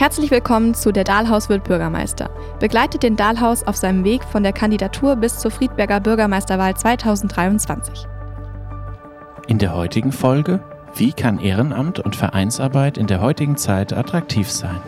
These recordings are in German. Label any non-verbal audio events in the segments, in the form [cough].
Herzlich willkommen zu Der Dahlhaus wird Bürgermeister. Begleitet den Dahlhaus auf seinem Weg von der Kandidatur bis zur Friedberger Bürgermeisterwahl 2023. In der heutigen Folge, wie kann Ehrenamt und Vereinsarbeit in der heutigen Zeit attraktiv sein?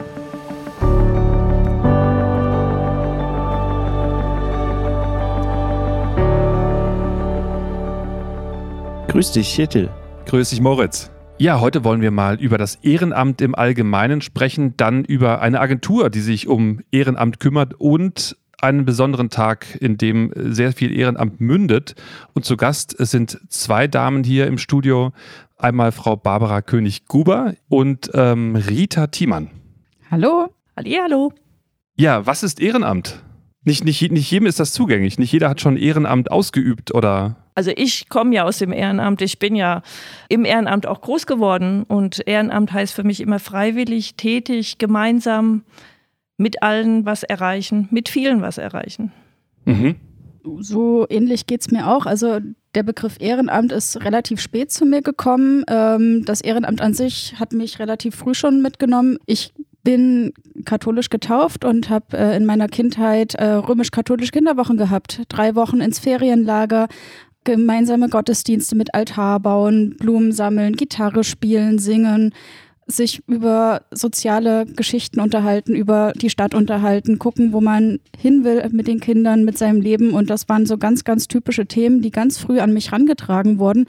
Grüß dich, Hittel. Grüß dich, Moritz. Ja, heute wollen wir mal über das Ehrenamt im Allgemeinen sprechen, dann über eine Agentur, die sich um Ehrenamt kümmert und einen besonderen Tag, in dem sehr viel Ehrenamt mündet. Und zu Gast sind zwei Damen hier im Studio. Einmal Frau Barbara König-Guber und ähm, Rita Thiemann. Hallo. Hallo. Ja, was ist Ehrenamt? Nicht, nicht, nicht jedem ist das zugänglich. Nicht jeder hat schon Ehrenamt ausgeübt oder also ich komme ja aus dem Ehrenamt, ich bin ja im Ehrenamt auch groß geworden und Ehrenamt heißt für mich immer freiwillig, tätig, gemeinsam mit allen was erreichen, mit vielen was erreichen. Mhm. So ähnlich geht es mir auch. Also der Begriff Ehrenamt ist relativ spät zu mir gekommen. Ähm, das Ehrenamt an sich hat mich relativ früh schon mitgenommen. Ich bin katholisch getauft und habe äh, in meiner Kindheit äh, römisch-katholische Kinderwochen gehabt. Drei Wochen ins Ferienlager, gemeinsame Gottesdienste mit Altar bauen, Blumen sammeln, Gitarre spielen, singen, sich über soziale Geschichten unterhalten, über die Stadt unterhalten, gucken, wo man hin will mit den Kindern, mit seinem Leben. Und das waren so ganz, ganz typische Themen, die ganz früh an mich rangetragen wurden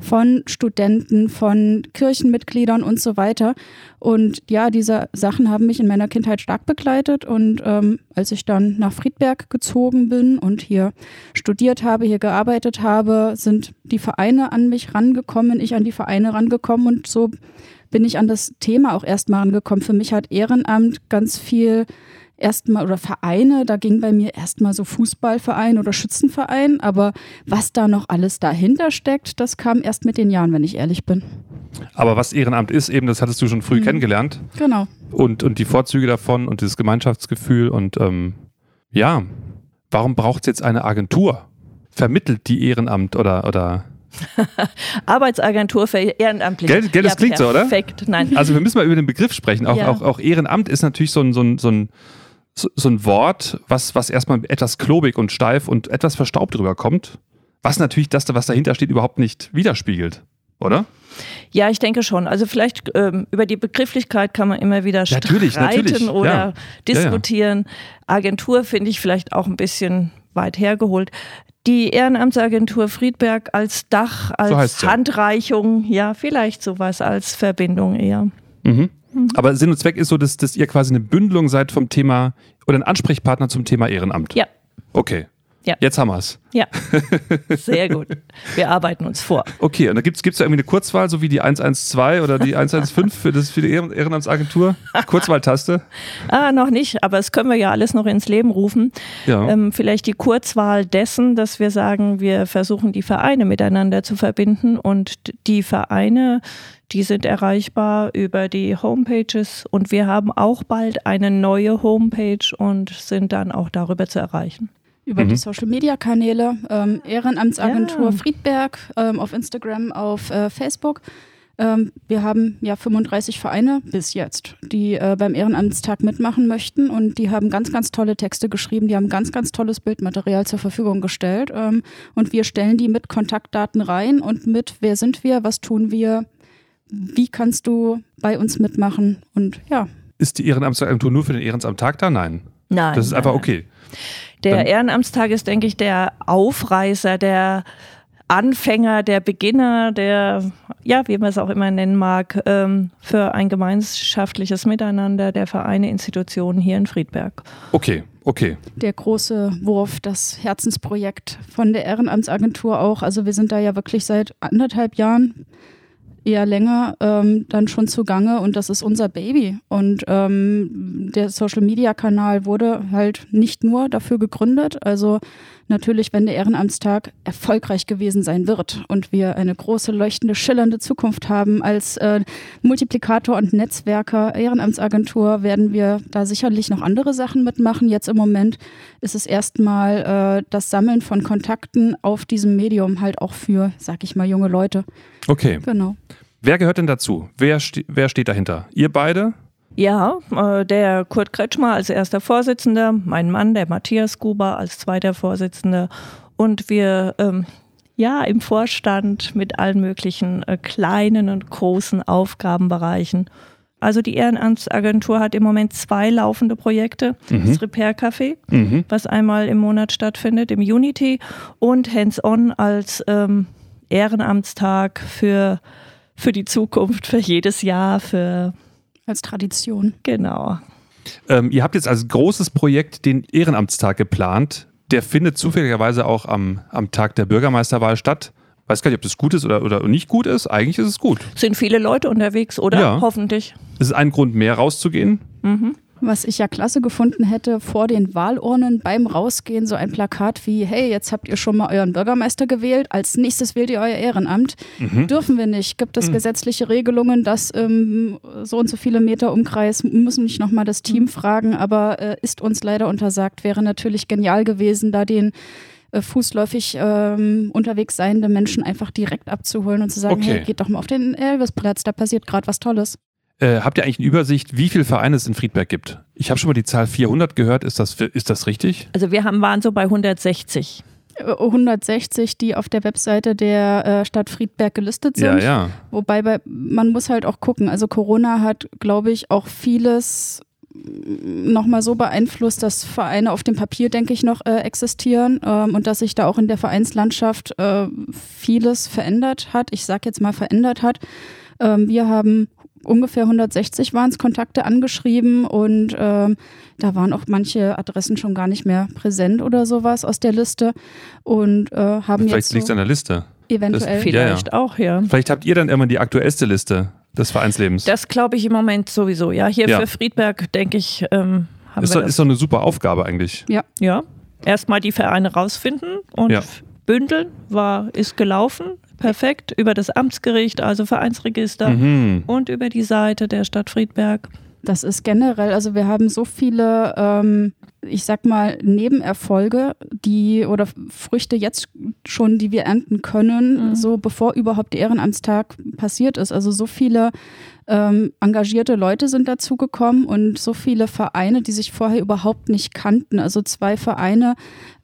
von Studenten, von Kirchenmitgliedern und so weiter. Und ja, diese Sachen haben mich in meiner Kindheit stark begleitet. Und ähm, als ich dann nach Friedberg gezogen bin und hier studiert habe, hier gearbeitet habe, sind die Vereine an mich rangekommen, ich an die Vereine rangekommen und so bin ich an das Thema auch erstmal angekommen. Für mich hat Ehrenamt ganz viel erstmal oder Vereine, da ging bei mir erstmal so Fußballverein oder Schützenverein, aber was da noch alles dahinter steckt, das kam erst mit den Jahren, wenn ich ehrlich bin. Aber was Ehrenamt ist, eben, das hattest du schon früh mhm. kennengelernt. Genau. Und, und die Vorzüge davon und dieses Gemeinschaftsgefühl und ähm, ja, warum braucht es jetzt eine Agentur? Vermittelt die Ehrenamt oder, oder [laughs] Arbeitsagentur für Ehrenamtliche. Geld, Geld das ja, klingt perfekt. so, oder? Perfekt, nein. [laughs] Also wir müssen mal über den Begriff sprechen. Auch, ja. auch, auch Ehrenamt ist natürlich so ein, so ein, so ein, so ein Wort, was, was erstmal etwas klobig und steif und etwas verstaubt rüberkommt, was natürlich das, was dahinter steht, überhaupt nicht widerspiegelt, oder? Ja, ich denke schon. Also vielleicht ähm, über die Begrifflichkeit kann man immer wieder natürlich, streiten natürlich. oder ja. diskutieren. Agentur finde ich vielleicht auch ein bisschen weit hergeholt die Ehrenamtsagentur Friedberg als Dach, als so Handreichung, ja. ja, vielleicht sowas als Verbindung eher. Mhm. Mhm. Aber Sinn und Zweck ist so, dass, dass ihr quasi eine Bündelung seid vom Thema oder ein Ansprechpartner zum Thema Ehrenamt. Ja. Okay. Ja. Jetzt haben wir es. Ja, [laughs] sehr gut. Wir arbeiten uns vor. Okay, und da gibt es da irgendwie eine Kurzwahl, so wie die 112 oder die 115 für, das, für die Ehrenamtsagentur? Kurzwahltaste? [laughs] ah, noch nicht, aber das können wir ja alles noch ins Leben rufen. Ja. Ähm, vielleicht die Kurzwahl dessen, dass wir sagen, wir versuchen die Vereine miteinander zu verbinden und die Vereine, die sind erreichbar über die Homepages und wir haben auch bald eine neue Homepage und sind dann auch darüber zu erreichen über mhm. die Social-Media-Kanäle, ähm, Ehrenamtsagentur ja. Friedberg ähm, auf Instagram, auf äh, Facebook. Ähm, wir haben ja 35 Vereine bis jetzt, die äh, beim Ehrenamtstag mitmachen möchten und die haben ganz, ganz tolle Texte geschrieben, die haben ganz, ganz tolles Bildmaterial zur Verfügung gestellt ähm, und wir stellen die mit Kontaktdaten rein und mit, wer sind wir, was tun wir, wie kannst du bei uns mitmachen und ja. Ist die Ehrenamtsagentur nur für den Ehrenamtstag da? Nein. Nein. Das ist nein, einfach okay. Der Ehrenamtstag ist, denke ich, der Aufreißer, der Anfänger, der Beginner, der, ja, wie man es auch immer nennen mag, ähm, für ein gemeinschaftliches Miteinander der Vereine, Institutionen hier in Friedberg. Okay, okay. Der große Wurf, das Herzensprojekt von der Ehrenamtsagentur auch. Also wir sind da ja wirklich seit anderthalb Jahren eher länger ähm, dann schon zugange und das ist unser Baby. Und ähm, der Social-Media-Kanal wurde halt nicht nur dafür gegründet, also natürlich, wenn der Ehrenamtstag erfolgreich gewesen sein wird und wir eine große, leuchtende, schillernde Zukunft haben als äh, Multiplikator und Netzwerker Ehrenamtsagentur, werden wir da sicherlich noch andere Sachen mitmachen. Jetzt im Moment ist es erstmal äh, das Sammeln von Kontakten auf diesem Medium halt auch für, sag ich mal, junge Leute. Okay. Genau. Wer gehört denn dazu? Wer, ste wer steht dahinter? Ihr beide? Ja, äh, der Kurt Kretschmer als erster Vorsitzender, mein Mann, der Matthias Gruber als zweiter Vorsitzender und wir ähm, ja im Vorstand mit allen möglichen äh, kleinen und großen Aufgabenbereichen. Also die Ehrenamtsagentur hat im Moment zwei laufende Projekte. Mhm. Das Repair Café, mhm. was einmal im Monat stattfindet, im Unity und Hands-on als ähm, Ehrenamtstag für, für die Zukunft, für jedes Jahr, für als Tradition. Genau. Ähm, ihr habt jetzt als großes Projekt den Ehrenamtstag geplant. Der findet zufälligerweise auch am, am Tag der Bürgermeisterwahl statt. Weiß gar nicht, ob das gut ist oder, oder nicht gut ist. Eigentlich ist es gut. Sind viele Leute unterwegs, oder? Ja. Hoffentlich. Es ist ein Grund mehr rauszugehen. Mhm. Was ich ja klasse gefunden hätte, vor den Wahlurnen beim Rausgehen so ein Plakat wie, hey, jetzt habt ihr schon mal euren Bürgermeister gewählt, als nächstes wählt ihr euer Ehrenamt. Mhm. Dürfen wir nicht. Gibt es mhm. gesetzliche Regelungen, dass ähm, so und so viele Meter Umkreis, müssen nicht nochmal das Team mhm. fragen, aber äh, ist uns leider untersagt. Wäre natürlich genial gewesen, da den äh, fußläufig ähm, unterwegs seiende Menschen einfach direkt abzuholen und zu sagen, okay. hey, geht doch mal auf den Elvisplatz, da passiert gerade was Tolles. Äh, habt ihr eigentlich eine Übersicht, wie viele Vereine es in Friedberg gibt? Ich habe schon mal die Zahl 400 gehört. Ist das, ist das richtig? Also wir haben, waren so bei 160. 160, die auf der Webseite der äh, Stadt Friedberg gelistet sind. Ja, ja. Wobei bei, man muss halt auch gucken. Also Corona hat, glaube ich, auch vieles nochmal so beeinflusst, dass Vereine auf dem Papier, denke ich, noch äh, existieren ähm, und dass sich da auch in der Vereinslandschaft äh, vieles verändert hat. Ich sage jetzt mal verändert hat. Ähm, wir haben ungefähr 160 waren es Kontakte angeschrieben und ähm, da waren auch manche Adressen schon gar nicht mehr präsent oder sowas aus der Liste und äh, haben Vielleicht jetzt so liegt es an der Liste. Eventuell. Das, vielleicht ja, ja. auch, ja. Vielleicht habt ihr dann immer die aktuellste Liste des Vereinslebens. Das glaube ich im Moment sowieso. Ja, hier ja. für Friedberg denke ich, ähm, haben ist wir doch, das. Ist doch eine super Aufgabe eigentlich. Ja. Ja. Erstmal die Vereine rausfinden und ja. bündeln, war, ist gelaufen. Perfekt. Über das Amtsgericht, also Vereinsregister mhm. und über die Seite der Stadt Friedberg. Das ist generell, also wir haben so viele, ähm, ich sag mal, Nebenerfolge, die oder Früchte jetzt schon, die wir ernten können, mhm. so bevor überhaupt der Ehrenamtstag passiert ist. Also so viele ähm, engagierte Leute sind dazugekommen und so viele Vereine, die sich vorher überhaupt nicht kannten. Also zwei Vereine,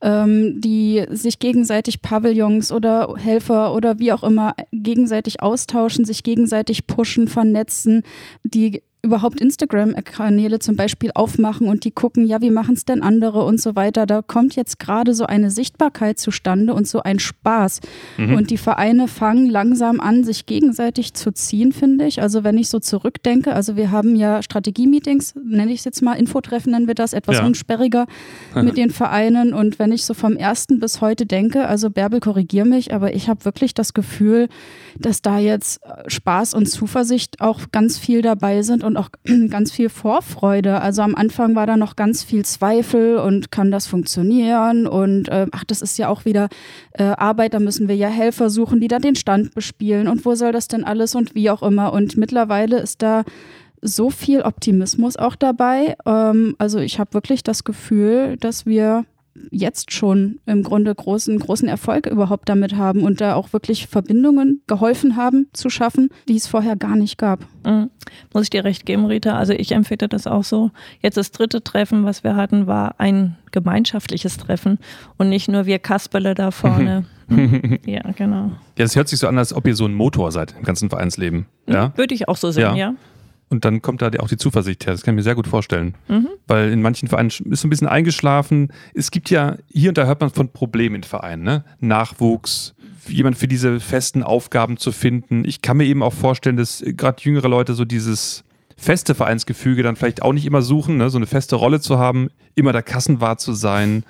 ähm, die sich gegenseitig Pavillons oder Helfer oder wie auch immer gegenseitig austauschen, sich gegenseitig pushen, vernetzen, die überhaupt Instagram-Kanäle zum Beispiel aufmachen und die gucken, ja, wie machen es denn andere und so weiter. Da kommt jetzt gerade so eine Sichtbarkeit zustande und so ein Spaß. Mhm. Und die Vereine fangen langsam an, sich gegenseitig zu ziehen, finde ich. Also wenn ich so zurückdenke, also wir haben ja Strategie-Meetings, nenne ich es jetzt mal, Infotreffen nennen wir das, etwas ja. unsperriger [laughs] mit den Vereinen. Und wenn ich so vom ersten bis heute denke, also Bärbel, korrigier mich, aber ich habe wirklich das Gefühl, dass da jetzt Spaß und Zuversicht auch ganz viel dabei sind und und auch [clears throat] ganz viel Vorfreude. Also am Anfang war da noch ganz viel Zweifel und kann das funktionieren und äh, ach, das ist ja auch wieder äh, Arbeit, da müssen wir ja Helfer suchen, die da den Stand bespielen und wo soll das denn alles und wie auch immer. Und mittlerweile ist da so viel Optimismus auch dabei. Ähm, also ich habe wirklich das Gefühl, dass wir jetzt schon im Grunde großen, großen Erfolg überhaupt damit haben und da auch wirklich Verbindungen geholfen haben zu schaffen, die es vorher gar nicht gab. Mhm. Muss ich dir recht geben, Rita? Also ich empfinde das auch so. Jetzt das dritte Treffen, was wir hatten, war ein gemeinschaftliches Treffen und nicht nur wir Kasperle da vorne. [laughs] ja, genau. Ja, es hört sich so an, als ob ihr so ein Motor seid im ganzen Vereinsleben. Ja? Würde ich auch so sehen, ja. ja. Und dann kommt da auch die Zuversicht her. Das kann ich mir sehr gut vorstellen. Mhm. Weil in manchen Vereinen ist so ein bisschen eingeschlafen. Es gibt ja, hier und da hört man von Problemen in Vereinen. Ne? Nachwuchs, jemand für diese festen Aufgaben zu finden. Ich kann mir eben auch vorstellen, dass gerade jüngere Leute so dieses feste Vereinsgefüge dann vielleicht auch nicht immer suchen, ne? so eine feste Rolle zu haben, immer der Kassenwart zu sein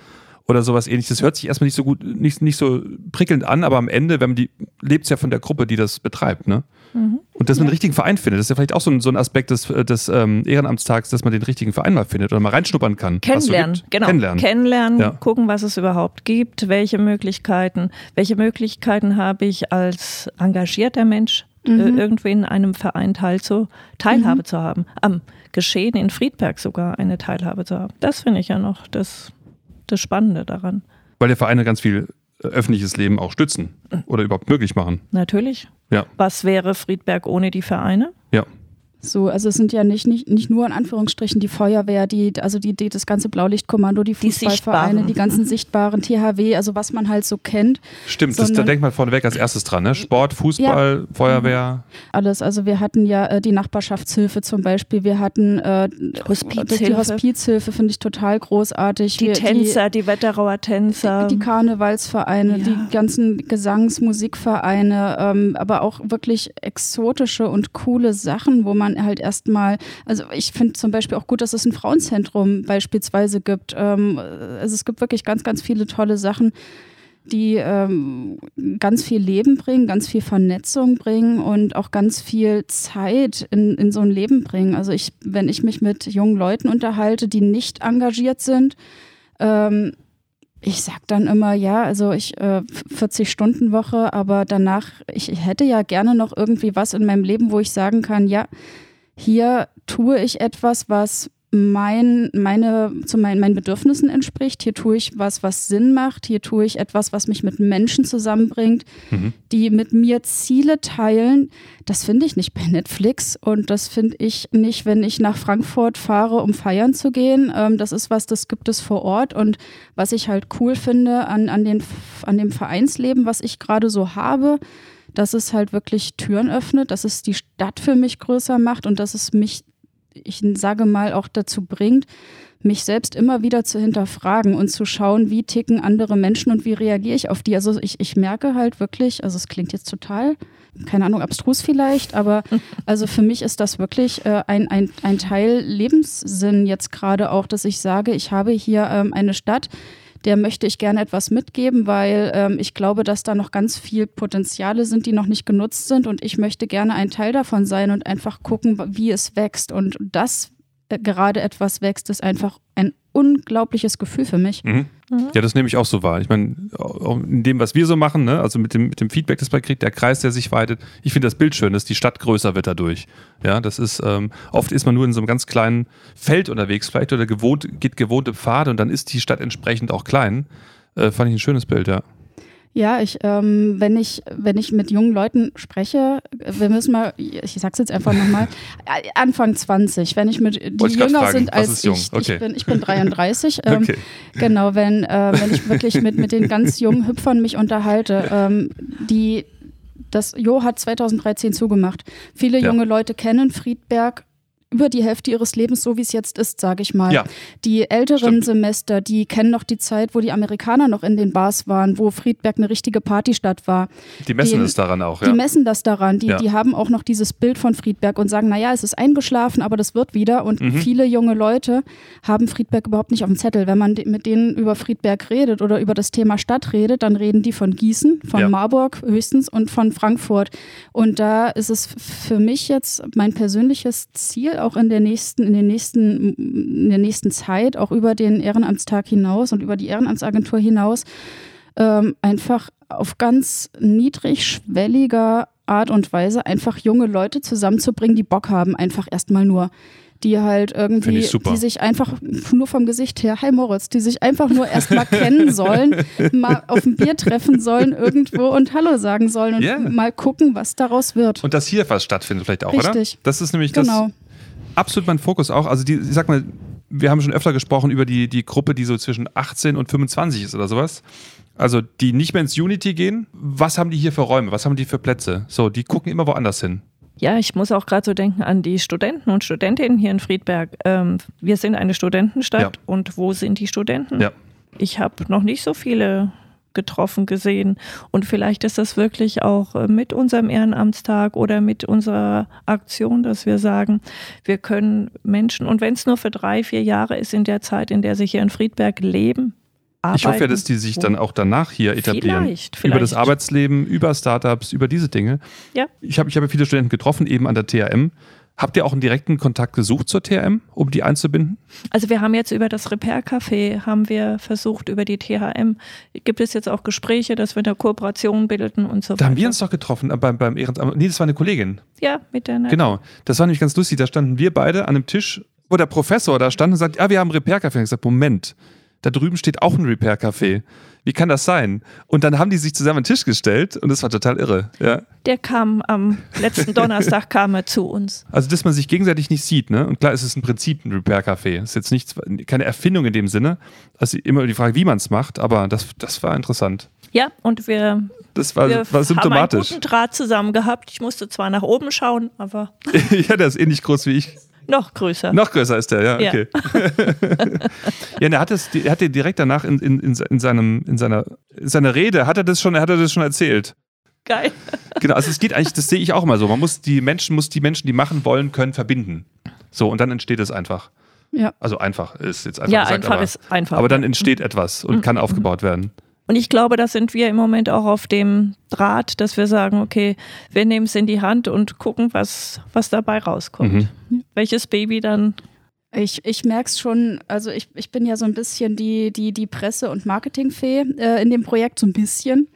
oder sowas ähnliches. Das hört sich erstmal nicht so gut, nicht, nicht so prickelnd an, aber am Ende, wenn man die, lebt es ja von der Gruppe, die das betreibt, ne? Mhm. Und dass man ja. den richtigen Verein findet, das ist ja vielleicht auch so ein, so ein Aspekt des, des ähm, Ehrenamtstags, dass man den richtigen Verein mal findet oder mal reinschnuppern kann. Kennenlernen, so genau. Kennenlernen, Kennenlernen ja. gucken, was es überhaupt gibt, welche Möglichkeiten, welche Möglichkeiten habe ich als engagierter Mensch, äh, mhm. äh, irgendwie in einem Verein teilzu, Teilhabe mhm. zu haben. Am Geschehen in Friedberg sogar eine Teilhabe zu haben. Das finde ich ja noch das das Spannende daran. Weil der Vereine ganz viel äh, öffentliches Leben auch stützen oder überhaupt möglich machen. Natürlich. Ja. Was wäre Friedberg ohne die Vereine? Ja. So, also es sind ja nicht, nicht, nicht nur in Anführungsstrichen die Feuerwehr, die, also die, die das ganze Blaulichtkommando, die Fußballvereine, die, die, ganzen sichtbaren THW, also was man halt so kennt. Stimmt, das, da denkt man vorneweg als erstes dran, ne? Sport, Fußball, ja. Feuerwehr. Alles, also wir hatten ja äh, die Nachbarschaftshilfe zum Beispiel, wir hatten äh, Hospizhilfe. die Hospizhilfe, finde ich total großartig. Die wir, Tänzer, die, die Wetterauer Tänzer. Die, die Karnevalsvereine, ja. die ganzen Gesangsmusikvereine, ähm, aber auch wirklich exotische und coole Sachen, wo man halt erstmal, also ich finde zum Beispiel auch gut, dass es ein Frauenzentrum beispielsweise gibt. Ähm, also es gibt wirklich ganz, ganz viele tolle Sachen, die ähm, ganz viel Leben bringen, ganz viel Vernetzung bringen und auch ganz viel Zeit in, in so ein Leben bringen. Also ich, wenn ich mich mit jungen Leuten unterhalte, die nicht engagiert sind, ähm, ich sag dann immer, ja, also ich äh, 40 Stunden Woche, aber danach, ich hätte ja gerne noch irgendwie was in meinem Leben, wo ich sagen kann, ja, hier tue ich etwas, was mein, meine, zu mein, meinen Bedürfnissen entspricht. Hier tue ich was, was Sinn macht. Hier tue ich etwas, was mich mit Menschen zusammenbringt, mhm. die mit mir Ziele teilen. Das finde ich nicht bei Netflix und das finde ich nicht, wenn ich nach Frankfurt fahre, um feiern zu gehen. Ähm, das ist was, das gibt es vor Ort und was ich halt cool finde an, an, den, an dem Vereinsleben, was ich gerade so habe dass es halt wirklich Türen öffnet, dass es die Stadt für mich größer macht und dass es mich, ich sage mal, auch dazu bringt, mich selbst immer wieder zu hinterfragen und zu schauen, wie ticken andere Menschen und wie reagiere ich auf die. Also ich, ich merke halt wirklich, also es klingt jetzt total, keine Ahnung, abstrus vielleicht, aber [laughs] also für mich ist das wirklich äh, ein, ein, ein Teil Lebenssinn jetzt gerade auch, dass ich sage, ich habe hier ähm, eine Stadt, der möchte ich gerne etwas mitgeben, weil ähm, ich glaube, dass da noch ganz viel Potenziale sind, die noch nicht genutzt sind und ich möchte gerne ein Teil davon sein und einfach gucken, wie es wächst. Und das äh, gerade etwas wächst, ist einfach ein unglaubliches Gefühl für mich. Mhm. Mhm. Ja, das nehme ich auch so wahr. Ich meine, in dem, was wir so machen, ne, also mit dem, mit dem Feedback, das man kriegt, der Kreis, der sich weitet, ich finde das Bild schön, dass die Stadt größer wird dadurch. Ja, das ist, ähm, oft ist man nur in so einem ganz kleinen Feld unterwegs, vielleicht oder gewohnt, geht gewohnte Pfade und dann ist die Stadt entsprechend auch klein. Äh, fand ich ein schönes Bild, ja. Ja, ich, ähm, wenn ich, wenn ich mit jungen Leuten spreche, wir müssen mal, ich sag's jetzt einfach nochmal, [laughs] Anfang 20, wenn ich mit, die Wollte jünger fragen, sind als ich, okay. ich bin, ich bin 33, [laughs] ähm, okay. genau, wenn, äh, wenn ich wirklich mit, mit den ganz jungen Hüpfern mich unterhalte, ähm, die, das Jo hat 2013 zugemacht. Viele ja. junge Leute kennen Friedberg über die Hälfte ihres Lebens, so wie es jetzt ist, sage ich mal. Ja. Die älteren Stimmt. Semester, die kennen noch die Zeit, wo die Amerikaner noch in den Bars waren, wo Friedberg eine richtige Partystadt war. Die messen es daran auch, ja. Die messen das daran. Die, ja. die haben auch noch dieses Bild von Friedberg und sagen, naja, es ist eingeschlafen, aber das wird wieder. Und mhm. viele junge Leute haben Friedberg überhaupt nicht auf dem Zettel. Wenn man mit denen über Friedberg redet oder über das Thema Stadt redet, dann reden die von Gießen, von ja. Marburg höchstens und von Frankfurt. Und da ist es für mich jetzt mein persönliches Ziel, auch in der nächsten, in den nächsten, in der nächsten Zeit, auch über den Ehrenamtstag hinaus und über die Ehrenamtsagentur hinaus, ähm, einfach auf ganz niedrigschwelliger Art und Weise einfach junge Leute zusammenzubringen, die Bock haben, einfach erstmal nur die halt irgendwie, die sich einfach nur vom Gesicht her, hi Moritz, die sich einfach nur erstmal kennen sollen, [laughs] mal auf ein Bier treffen sollen irgendwo und Hallo sagen sollen und yeah. mal gucken, was daraus wird. Und dass hier was stattfindet vielleicht auch, Richtig. oder? Das ist nämlich genau. das absolut mein Fokus auch. Also die, ich sag mal, wir haben schon öfter gesprochen über die, die Gruppe, die so zwischen 18 und 25 ist oder sowas. Also die nicht mehr ins Unity gehen. Was haben die hier für Räume? Was haben die für Plätze? So, die gucken immer woanders hin. Ja, ich muss auch gerade so denken an die Studenten und Studentinnen hier in Friedberg. Ähm, wir sind eine Studentenstadt ja. und wo sind die Studenten? Ja. Ich habe noch nicht so viele getroffen gesehen. Und vielleicht ist das wirklich auch äh, mit unserem Ehrenamtstag oder mit unserer Aktion, dass wir sagen, wir können Menschen, und wenn es nur für drei, vier Jahre ist in der Zeit, in der sie hier in Friedberg leben, Arbeiten. Ich hoffe ja, dass die sich dann auch danach hier etablieren. Vielleicht, vielleicht. Über das Arbeitsleben, über Startups, über diese Dinge. Ja. Ich habe ich hab viele Studenten getroffen, eben an der THM. Habt ihr auch einen direkten Kontakt gesucht zur THM, um die einzubinden? Also wir haben jetzt über das Repair Café haben wir versucht, über die THM gibt es jetzt auch Gespräche, dass wir eine Kooperation bilden und so weiter. Da haben wir uns doch getroffen äh, beim, beim Ehrenamt. Nee, das war eine Kollegin. Ja, mit der. Nein. Genau, das war nämlich ganz lustig. Da standen wir beide an einem Tisch, wo der Professor da stand und sagt, ja, wir haben Repair Café. Und ich gesagt, Moment, da drüben steht auch ein Repair-Café. Wie kann das sein? Und dann haben die sich zusammen an den Tisch gestellt und das war total irre. Ja. Der kam am letzten [laughs] Donnerstag kam er zu uns. Also, dass man sich gegenseitig nicht sieht, ne? Und klar, es ist im Prinzip ein Repair-Café. Es ist jetzt nichts, keine Erfindung in dem Sinne. Also immer die Frage, wie man es macht, aber das, das war interessant. Ja, und wir, das war, wir war symptomatisch. haben einen guten Draht zusammen gehabt. Ich musste zwar nach oben schauen, aber. [laughs] ja, der ist ähnlich groß wie ich. [laughs] Noch größer. Noch größer ist der, ja, okay. [laughs] Ja, ja er hat es, er hat dir direkt danach in, in, in, seinem, in, seiner, in seiner Rede, hat er das schon, hat er das schon erzählt. Geil. Genau, also es geht eigentlich, das sehe ich auch immer so. Man muss die Menschen, muss die Menschen, die machen wollen, können, verbinden. So, und dann entsteht es einfach. Ja. Also einfach ist jetzt einfach. Ja, gesagt, einfach aber, ist einfach. Aber dann entsteht etwas und Mhm. kann aufgebaut werden. Und ich glaube, da sind wir im Moment auch auf dem Draht, dass wir sagen, okay, wir nehmen es in die Hand und gucken, was, was dabei rauskommt. Mhm. Welches Baby dann. Ich, ich merke es schon, also ich, ich bin ja so ein bisschen die, die, die Presse- und Marketingfee äh, in dem Projekt, so ein bisschen.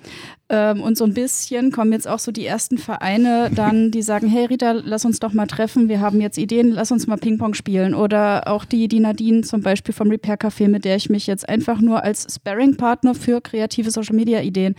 Ähm, und so ein bisschen kommen jetzt auch so die ersten Vereine dann, die sagen, hey Rita, lass uns doch mal treffen, wir haben jetzt Ideen, lass uns mal Ping-Pong spielen. Oder auch die, die Nadine zum Beispiel vom Repair Café, mit der ich mich jetzt einfach nur als Sparring-Partner für kreative Social-Media-Ideen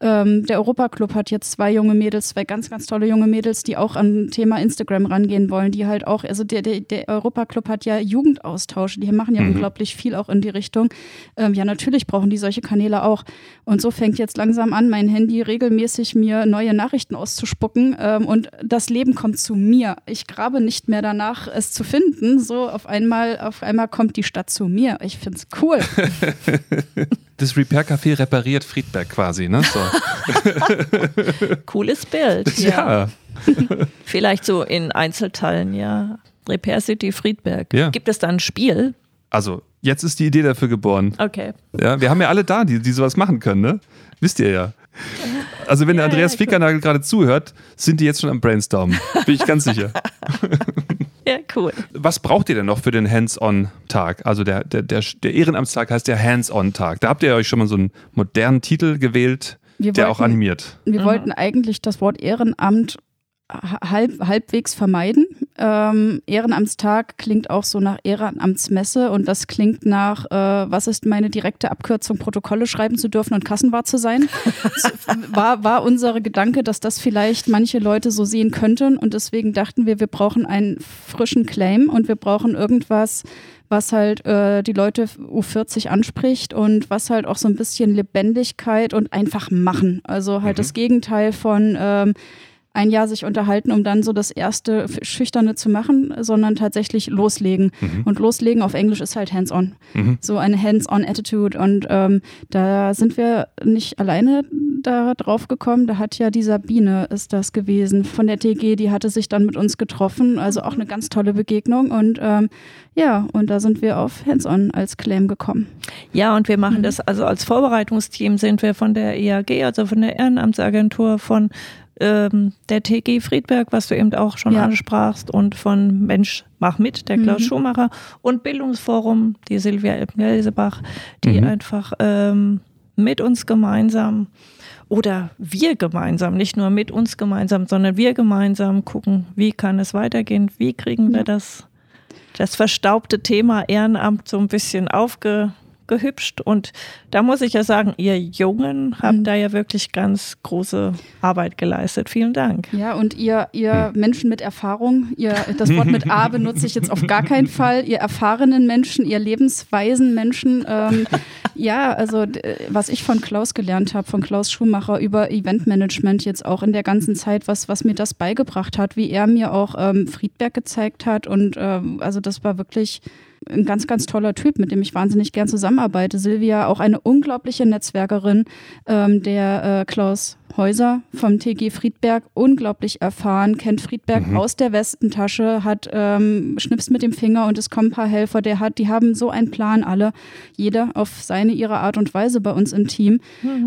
ähm, der Europaclub hat jetzt zwei junge Mädels, zwei ganz, ganz tolle junge Mädels, die auch an Thema Instagram rangehen wollen, die halt auch, also der, der, der Europaclub hat ja Jugendaustausche, die machen ja Mhm. unglaublich viel auch in die Richtung. Ähm, ja, natürlich brauchen die solche Kanäle auch. Und so fängt jetzt langsam an, mein Handy regelmäßig mir neue Nachrichten auszuspucken ähm, und das Leben kommt zu mir. Ich grabe nicht mehr danach, es zu finden. So auf einmal, auf einmal kommt die Stadt zu mir. Ich finde es cool. [laughs] Das Repair-Café repariert Friedberg quasi, ne? So. [laughs] Cooles Bild. ja. [laughs] Vielleicht so in Einzelteilen, ja. Repair City Friedberg. Ja. Gibt es da ein Spiel? Also, jetzt ist die Idee dafür geboren. Okay. Ja, wir haben ja alle da, die, die sowas machen können, ne? Wisst ihr ja. Also, wenn der Ja, Andreas ja, Fickernagel gerade zuhört, sind die jetzt schon am Brainstormen. Bin ich ganz sicher. [laughs] [laughs] Ja, cool. Was braucht ihr denn noch für den Hands-on-Tag? Also, der, der, der, der Ehrenamtstag heißt der Hands-on-Tag. Da habt ihr euch schon mal so einen modernen Titel gewählt, Wir der auch wollten- animiert. Wir Mhm. wollten eigentlich das Wort Ehrenamt halb, halbwegs vermeiden. Ähm, Ehrenamtstag klingt auch so nach Ehrenamtsmesse und das klingt nach, äh, was ist meine direkte Abkürzung, Protokolle schreiben zu dürfen und Kassenwart zu sein. [laughs] War, war unser Gedanke, dass das vielleicht manche Leute so sehen könnten und deswegen dachten wir, wir brauchen einen frischen Claim und wir brauchen irgendwas, was halt äh, die Leute U40 anspricht und was halt auch so ein bisschen Lebendigkeit und einfach machen. Also halt Mhm. das Gegenteil von ähm, ein Jahr sich unterhalten, um dann so das erste Schüchterne zu machen, sondern tatsächlich loslegen. Mhm. Und loslegen auf Englisch ist halt hands-on. Mhm. So eine hands-on-Attitude. Und ähm, da sind wir nicht alleine da drauf gekommen. Da hat ja die Sabine, ist das gewesen, von der TG, die hatte sich dann mit uns getroffen. Also auch eine ganz tolle Begegnung. Und ähm, ja, und da sind wir auf hands-on als Claim gekommen. Ja, und wir machen Mhm. das, also als Vorbereitungsteam sind wir von der EAG, also von der Ehrenamtsagentur, von ähm, der TG Friedberg, was du eben auch schon Ja. ansprachst, und von Mensch, mach mit, der Klaus Mhm. Schumacher und Bildungsforum, die Silvia Elben-Gelsebach, die Mhm. einfach ähm, mit uns gemeinsam oder wir gemeinsam, nicht nur mit uns gemeinsam, sondern wir gemeinsam gucken, wie kann es weitergehen, wie kriegen wir Ja. das, das verstaubte Thema Ehrenamt so ein bisschen aufgehübscht. Und da muss ich ja sagen, ihr Jungen habt Mhm. da ja wirklich ganz große Arbeit geleistet. Vielen Dank. Ja, und ihr, ihr Menschen mit Erfahrung, ihr, das Wort mit A benutze ich jetzt auf gar keinen Fall, ihr erfahrenen Menschen, ihr lebensweisen Menschen. Ähm, [laughs] ja, also was ich von Klaus gelernt habe, von Klaus Schumacher über Eventmanagement jetzt auch in der ganzen Zeit, was, was mir das beigebracht hat, wie er mir auch ähm, Friedberg gezeigt hat. Und ähm, also das war wirklich ein ganz, ganz toller Typ, mit dem ich wahnsinnig gern zusammenarbeite. Silvia, auch eine unglaubliche Netzwerkerin, ähm, der äh, Klaus Häuser vom TG Friedberg, unglaublich erfahren, kennt Friedberg Mhm. aus der Westentasche, hat ähm, schnipst mit dem Finger und es kommen ein paar Helfer, der hat, die haben so einen Plan alle, jeder auf seine, ihre Art und Weise bei uns im Team.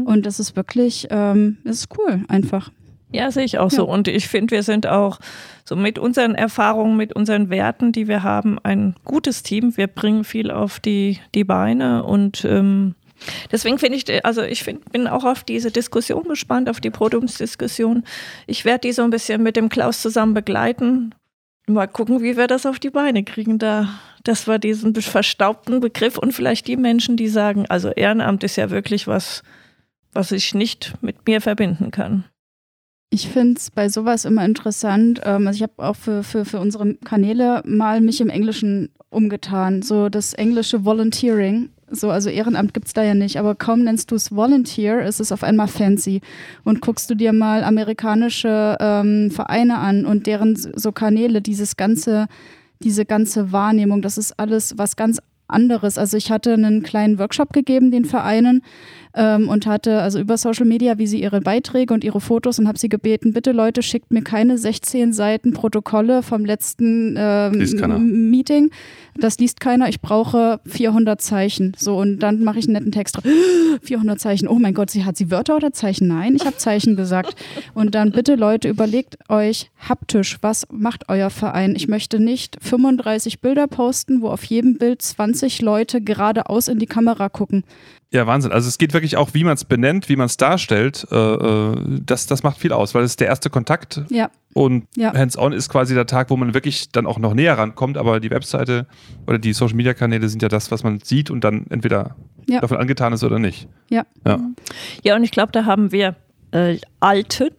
Und das ist wirklich, ähm, das ist cool, einfach. Ja, sehe ich auch so. Ja. Und ich finde, wir sind auch so mit unseren Erfahrungen, mit unseren Werten, die wir haben, ein gutes Team. Wir bringen viel auf die, die Beine und ähm, deswegen finde ich, also ich find, bin auch auf diese Diskussion gespannt, auf die Podiumsdiskussion. Ich werde die so ein bisschen mit dem Klaus zusammen begleiten. mal gucken, wie wir das auf die Beine kriegen. Da, dass wir diesen verstaubten Begriff und vielleicht die Menschen, die sagen, also Ehrenamt ist ja wirklich was, was ich nicht mit mir verbinden kann. Ich finde es bei sowas immer interessant. Ähm, also ich habe auch für, für, für unsere Kanäle mal mich im Englischen umgetan. So das englische Volunteering. So, also Ehrenamt gibt es da ja nicht, aber kaum nennst du es Volunteer, ist es auf einmal fancy. Und guckst du dir mal amerikanische ähm, Vereine an und deren so Kanäle, dieses ganze, diese ganze Wahrnehmung, das ist alles was ganz anderes. Also ich hatte einen kleinen Workshop gegeben den Vereinen ähm, und hatte also über Social Media, wie sie ihre Beiträge und ihre Fotos und habe sie gebeten, bitte Leute, schickt mir keine 16 Seiten Protokolle vom letzten ähm, Meeting. Das liest keiner. Ich brauche 400 Zeichen. So und dann mache ich einen netten Text. 400 [gasps] Zeichen. Oh mein Gott, sie hat sie Wörter oder Zeichen? Nein, ich habe Zeichen gesagt. Und dann bitte Leute, überlegt euch haptisch, was macht euer Verein? Ich möchte nicht 35 Bilder posten, wo auf jedem Bild 20 Leute geradeaus in die Kamera gucken. Ja, Wahnsinn. Also es geht wirklich auch, wie man es benennt, wie man es darstellt. Äh, äh, das, das macht viel aus, weil es ist der erste Kontakt. Ja. Und ja. Hands-on ist quasi der Tag, wo man wirklich dann auch noch näher rankommt. Aber die Webseite oder die Social-Media-Kanäle sind ja das, was man sieht und dann entweder ja. davon angetan ist oder nicht. Ja. Ja, ja und ich glaube, da haben wir äh, Alten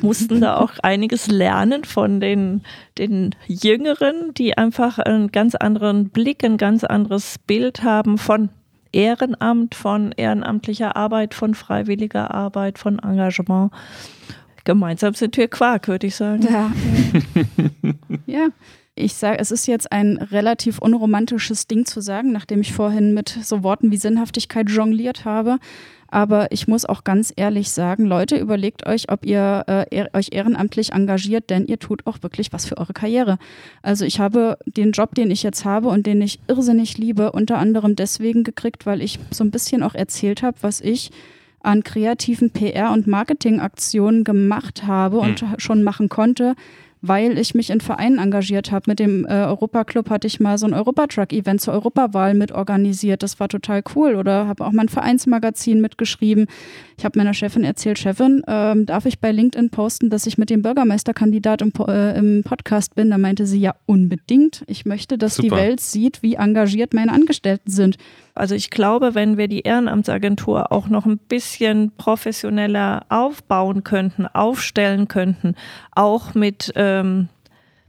mussten da auch [laughs] einiges lernen von den, den Jüngeren, die einfach einen ganz anderen Blick, ein ganz anderes Bild haben von Ehrenamt, von ehrenamtlicher Arbeit, von freiwilliger Arbeit, von Engagement. Gemeinsam sind wir Quark, würde ich sagen. Ja. ja. Ich sage, es ist jetzt ein relativ unromantisches Ding zu sagen, nachdem ich vorhin mit so Worten wie Sinnhaftigkeit jongliert habe. Aber ich muss auch ganz ehrlich sagen, Leute, überlegt euch, ob ihr äh, euch ehrenamtlich engagiert, denn ihr tut auch wirklich was für eure Karriere. Also ich habe den Job, den ich jetzt habe und den ich irrsinnig liebe, unter anderem deswegen gekriegt, weil ich so ein bisschen auch erzählt habe, was ich an kreativen PR- und Marketingaktionen gemacht habe und hm. schon machen konnte, weil ich mich in Vereinen engagiert habe. Mit dem äh, Europaclub hatte ich mal so ein Europatruck-Event zur Europawahl mit organisiert. Das war total cool. Oder habe auch mein Vereinsmagazin mitgeschrieben. Ich habe meiner Chefin erzählt, Chefin, ähm, darf ich bei LinkedIn posten, dass ich mit dem Bürgermeisterkandidat im, äh, im Podcast bin? Da meinte sie, ja, unbedingt. Ich möchte, dass Super. die Welt sieht, wie engagiert meine Angestellten sind. Also ich glaube, wenn wir die Ehrenamtsagentur auch noch ein bisschen professioneller aufbauen könnten, aufstellen könnten, auch mit ähm,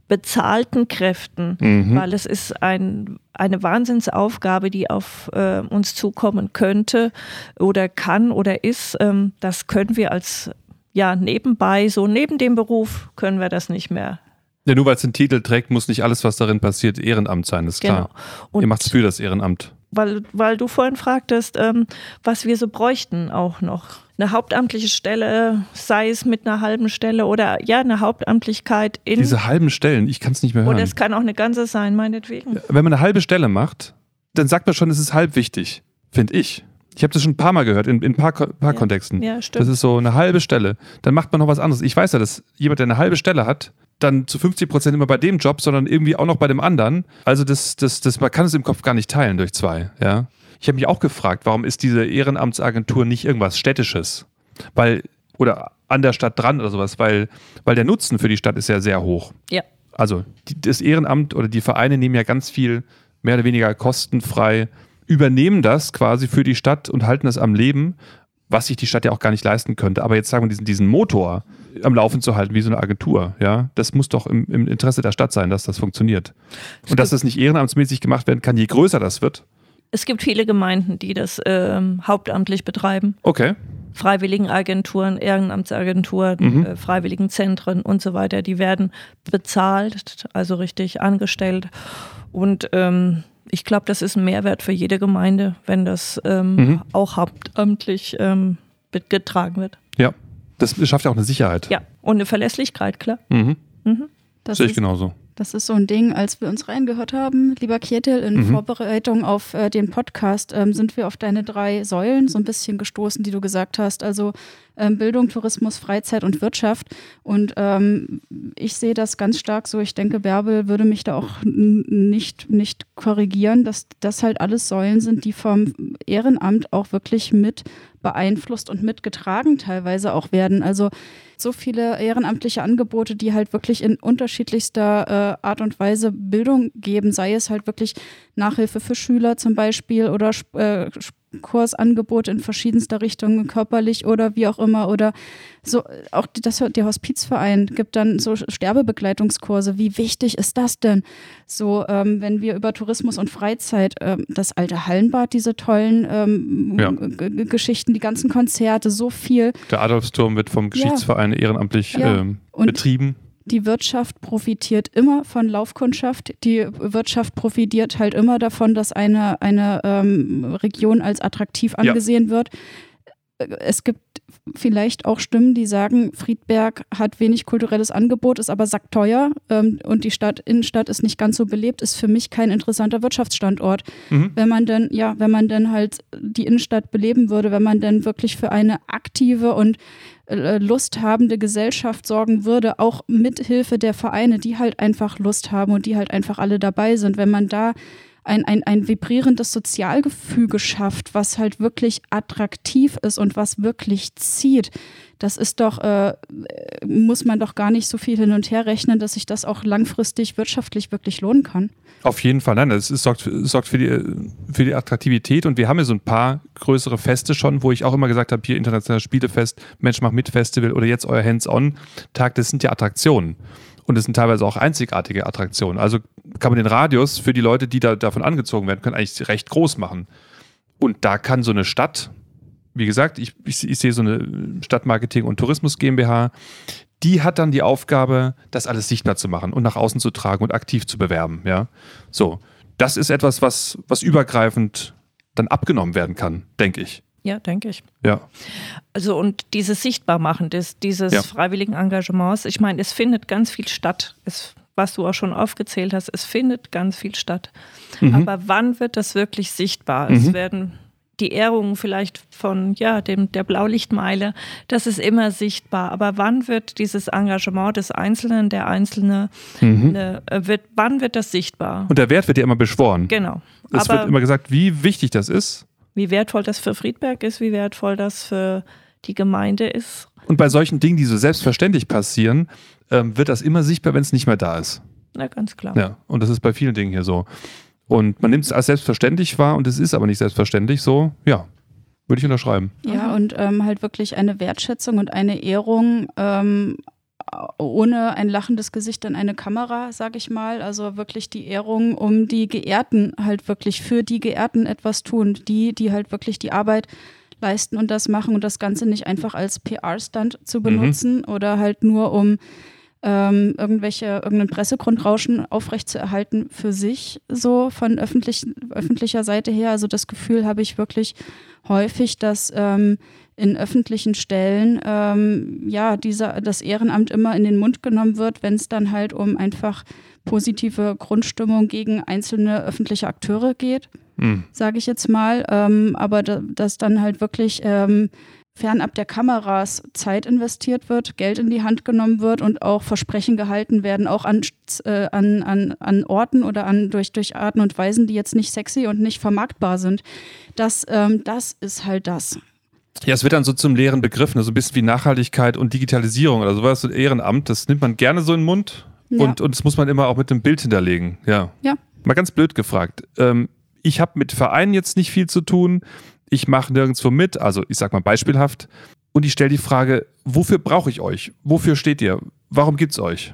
bezahlten Kräften, mhm. weil es ist ein, eine Wahnsinnsaufgabe, die auf äh, uns zukommen könnte oder kann oder ist. Ähm, das können wir als ja nebenbei, so neben dem Beruf können wir das nicht mehr ja, nur weil es den Titel trägt, muss nicht alles, was darin passiert, Ehrenamt sein, ist genau. klar. Und Ihr macht es für das Ehrenamt weil, weil du vorhin fragtest, ähm, was wir so bräuchten auch noch. Eine hauptamtliche Stelle, sei es mit einer halben Stelle oder ja, eine Hauptamtlichkeit in. Diese halben Stellen, ich kann es nicht mehr hören. Oder es kann auch eine ganze sein, meinetwegen. Wenn man eine halbe Stelle macht, dann sagt man schon, es ist halb wichtig, finde ich. Ich habe das schon ein paar Mal gehört, in, in ein paar, paar ja. Kontexten. Ja, stimmt. Das ist so eine halbe Stelle. Dann macht man noch was anderes. Ich weiß ja, dass jemand, der eine halbe Stelle hat, dann zu 50 Prozent immer bei dem Job, sondern irgendwie auch noch bei dem anderen. Also das, das, das, man kann es im Kopf gar nicht teilen durch zwei. Ja? Ich habe mich auch gefragt, warum ist diese Ehrenamtsagentur nicht irgendwas Städtisches? Weil, oder an der Stadt dran oder sowas, weil, weil der Nutzen für die Stadt ist ja sehr hoch. Ja. Also die, das Ehrenamt oder die Vereine nehmen ja ganz viel mehr oder weniger kostenfrei, übernehmen das quasi für die Stadt und halten das am Leben, was sich die Stadt ja auch gar nicht leisten könnte. Aber jetzt sagen wir diesen, diesen Motor, am Laufen zu halten, wie so eine Agentur. Ja, das muss doch im, im Interesse der Stadt sein, dass das funktioniert. Und dass das nicht ehrenamtsmäßig gemacht werden kann, je größer das wird. Es gibt viele Gemeinden, die das ähm, hauptamtlich betreiben. Okay. Freiwilligenagenturen, Ehrenamtsagenturen, mhm. äh, Freiwilligenzentren und so weiter, die werden bezahlt, also richtig angestellt. Und ähm, ich glaube, das ist ein Mehrwert für jede Gemeinde, wenn das ähm, mhm. auch hauptamtlich ähm, getragen wird. Ja. Das schafft ja auch eine Sicherheit. Ja, und eine Verlässlichkeit, klar. Mhm. Mhm. Sehe ich genauso. Das ist so ein Ding, als wir uns reingehört haben, lieber Kjetil, in mhm. Vorbereitung auf äh, den Podcast, ähm, sind wir auf deine drei Säulen so ein bisschen gestoßen, die du gesagt hast. Also Bildung, Tourismus, Freizeit und Wirtschaft. Und ähm, ich sehe das ganz stark so. Ich denke, Bärbel würde mich da auch nicht, nicht korrigieren, dass das halt alles Säulen sind, die vom Ehrenamt auch wirklich mit beeinflusst und mitgetragen teilweise auch werden. Also so viele ehrenamtliche Angebote, die halt wirklich in unterschiedlichster äh, Art und Weise Bildung geben, sei es halt wirklich Nachhilfe für Schüler zum Beispiel oder äh, Kursangebote in verschiedenster Richtungen, körperlich oder wie auch immer. Oder so, auch das, der Hospizverein gibt dann so Sterbebegleitungskurse. Wie wichtig ist das denn? So, ähm, wenn wir über Tourismus und Freizeit, ähm, das alte Hallenbad, diese tollen ähm, ja. Geschichten, die ganzen Konzerte, so viel. Der Adolfsturm wird vom Geschichtsverein ja. ehrenamtlich ja. Ähm, betrieben die Wirtschaft profitiert immer von Laufkundschaft. Die Wirtschaft profitiert halt immer davon, dass eine, eine ähm, Region als attraktiv angesehen ja. wird. Es gibt vielleicht auch Stimmen, die sagen, Friedberg hat wenig kulturelles Angebot, ist aber sackteuer ähm, und die Stadt, Innenstadt ist nicht ganz so belebt, ist für mich kein interessanter Wirtschaftsstandort. Mhm. Wenn man denn, ja, wenn man denn halt die Innenstadt beleben würde, wenn man denn wirklich für eine aktive und äh, lusthabende Gesellschaft sorgen würde, auch mit Hilfe der Vereine, die halt einfach Lust haben und die halt einfach alle dabei sind. Wenn man da ein, ein, ein vibrierendes Sozialgefüge schafft, was halt wirklich attraktiv ist und was wirklich zieht, das ist doch, äh, muss man doch gar nicht so viel hin und her rechnen, dass sich das auch langfristig wirtschaftlich wirklich lohnen kann. Auf jeden Fall, nein, es sorgt, sorgt für, die, für die Attraktivität und wir haben ja so ein paar größere Feste schon, wo ich auch immer gesagt habe, hier Internationales Spielefest, Mensch macht mit Festival oder jetzt euer Hands-on-Tag, das sind ja Attraktionen. Und es sind teilweise auch einzigartige Attraktionen. Also kann man den Radius für die Leute, die da, davon angezogen werden können, eigentlich recht groß machen. Und da kann so eine Stadt, wie gesagt, ich, ich, ich sehe so eine Stadtmarketing- und Tourismus GmbH, die hat dann die Aufgabe, das alles sichtbar zu machen und nach außen zu tragen und aktiv zu bewerben. Ja, so. Das ist etwas, was, was übergreifend dann abgenommen werden kann, denke ich. Ja, denke ich. Ja. Also und dieses Sichtbarmachen des, dieses ja. freiwilligen Engagements, ich meine, es findet ganz viel statt. Es, was du auch schon aufgezählt hast, es findet ganz viel statt. Mhm. Aber wann wird das wirklich sichtbar? Mhm. Es werden die Ehrungen vielleicht von ja, dem, der Blaulichtmeile, das ist immer sichtbar. Aber wann wird dieses Engagement des Einzelnen, der Einzelne, mhm. ne, wird, wann wird das sichtbar? Und der Wert wird ja immer beschworen. Genau. Es Aber wird immer gesagt, wie wichtig das ist wie wertvoll das für Friedberg ist, wie wertvoll das für die Gemeinde ist. Und bei solchen Dingen, die so selbstverständlich passieren, ähm, wird das immer sichtbar, wenn es nicht mehr da ist. Na, ganz klar. Ja, und das ist bei vielen Dingen hier so. Und man nimmt es als selbstverständlich wahr und es ist aber nicht selbstverständlich so, ja, würde ich unterschreiben. Ja, und ähm, halt wirklich eine Wertschätzung und eine Ehrung ähm, ohne ein lachendes Gesicht an eine Kamera, sage ich mal. Also wirklich die Ehrung, um die Geehrten halt wirklich für die Geehrten etwas tun. Die, die halt wirklich die Arbeit leisten und das machen und das Ganze nicht einfach als PR-Stand zu benutzen mhm. oder halt nur um ähm, irgendwelche, irgendeinen Pressegrundrauschen aufrechtzuerhalten für sich, so von öffentlich, öffentlicher Seite her. Also das Gefühl habe ich wirklich häufig, dass ähm, in öffentlichen Stellen ähm, ja dieser das Ehrenamt immer in den Mund genommen wird, wenn es dann halt um einfach positive Grundstimmung gegen einzelne öffentliche Akteure geht, mhm. sage ich jetzt mal. Ähm, aber da, dass dann halt wirklich ähm, fernab der Kameras Zeit investiert wird, Geld in die Hand genommen wird und auch Versprechen gehalten werden, auch an, äh, an, an, an Orten oder an, durch, durch Arten und Weisen, die jetzt nicht sexy und nicht vermarktbar sind. Das, ähm, das ist halt das. Ja, es wird dann so zum leeren Begriff, ne? so ein bisschen wie Nachhaltigkeit und Digitalisierung oder sowas, so Ehrenamt, das nimmt man gerne so in den Mund ja. und, und das muss man immer auch mit einem Bild hinterlegen. Ja. ja. Mal ganz blöd gefragt. Ähm, ich habe mit Vereinen jetzt nicht viel zu tun, ich mache nirgendwo mit, also ich sag mal beispielhaft, und ich stelle die Frage, wofür brauche ich euch? Wofür steht ihr? Warum gibt es euch?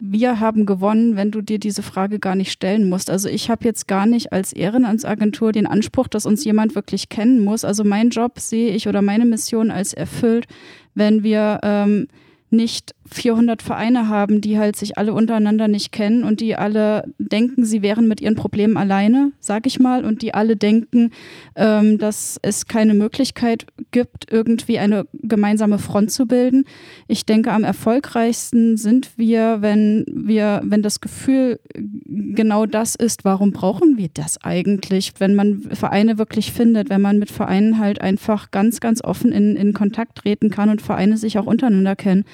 Wir haben gewonnen, wenn du dir diese Frage gar nicht stellen musst. Also ich habe jetzt gar nicht als Ehrenamtsagentur den Anspruch, dass uns jemand wirklich kennen muss. Also mein Job sehe ich oder meine Mission als erfüllt, wenn wir ähm, nicht 400 Vereine haben, die halt sich alle untereinander nicht kennen und die alle denken, sie wären mit ihren Problemen alleine, sag ich mal, und die alle denken, ähm, dass es keine Möglichkeit gibt, irgendwie eine gemeinsame Front zu bilden. Ich denke, am erfolgreichsten sind wir, wenn wir, wenn das Gefühl genau das ist, warum brauchen wir das eigentlich, wenn man Vereine wirklich findet, wenn man mit Vereinen halt einfach ganz, ganz offen in, in Kontakt treten kann und Vereine sich auch untereinander kennen.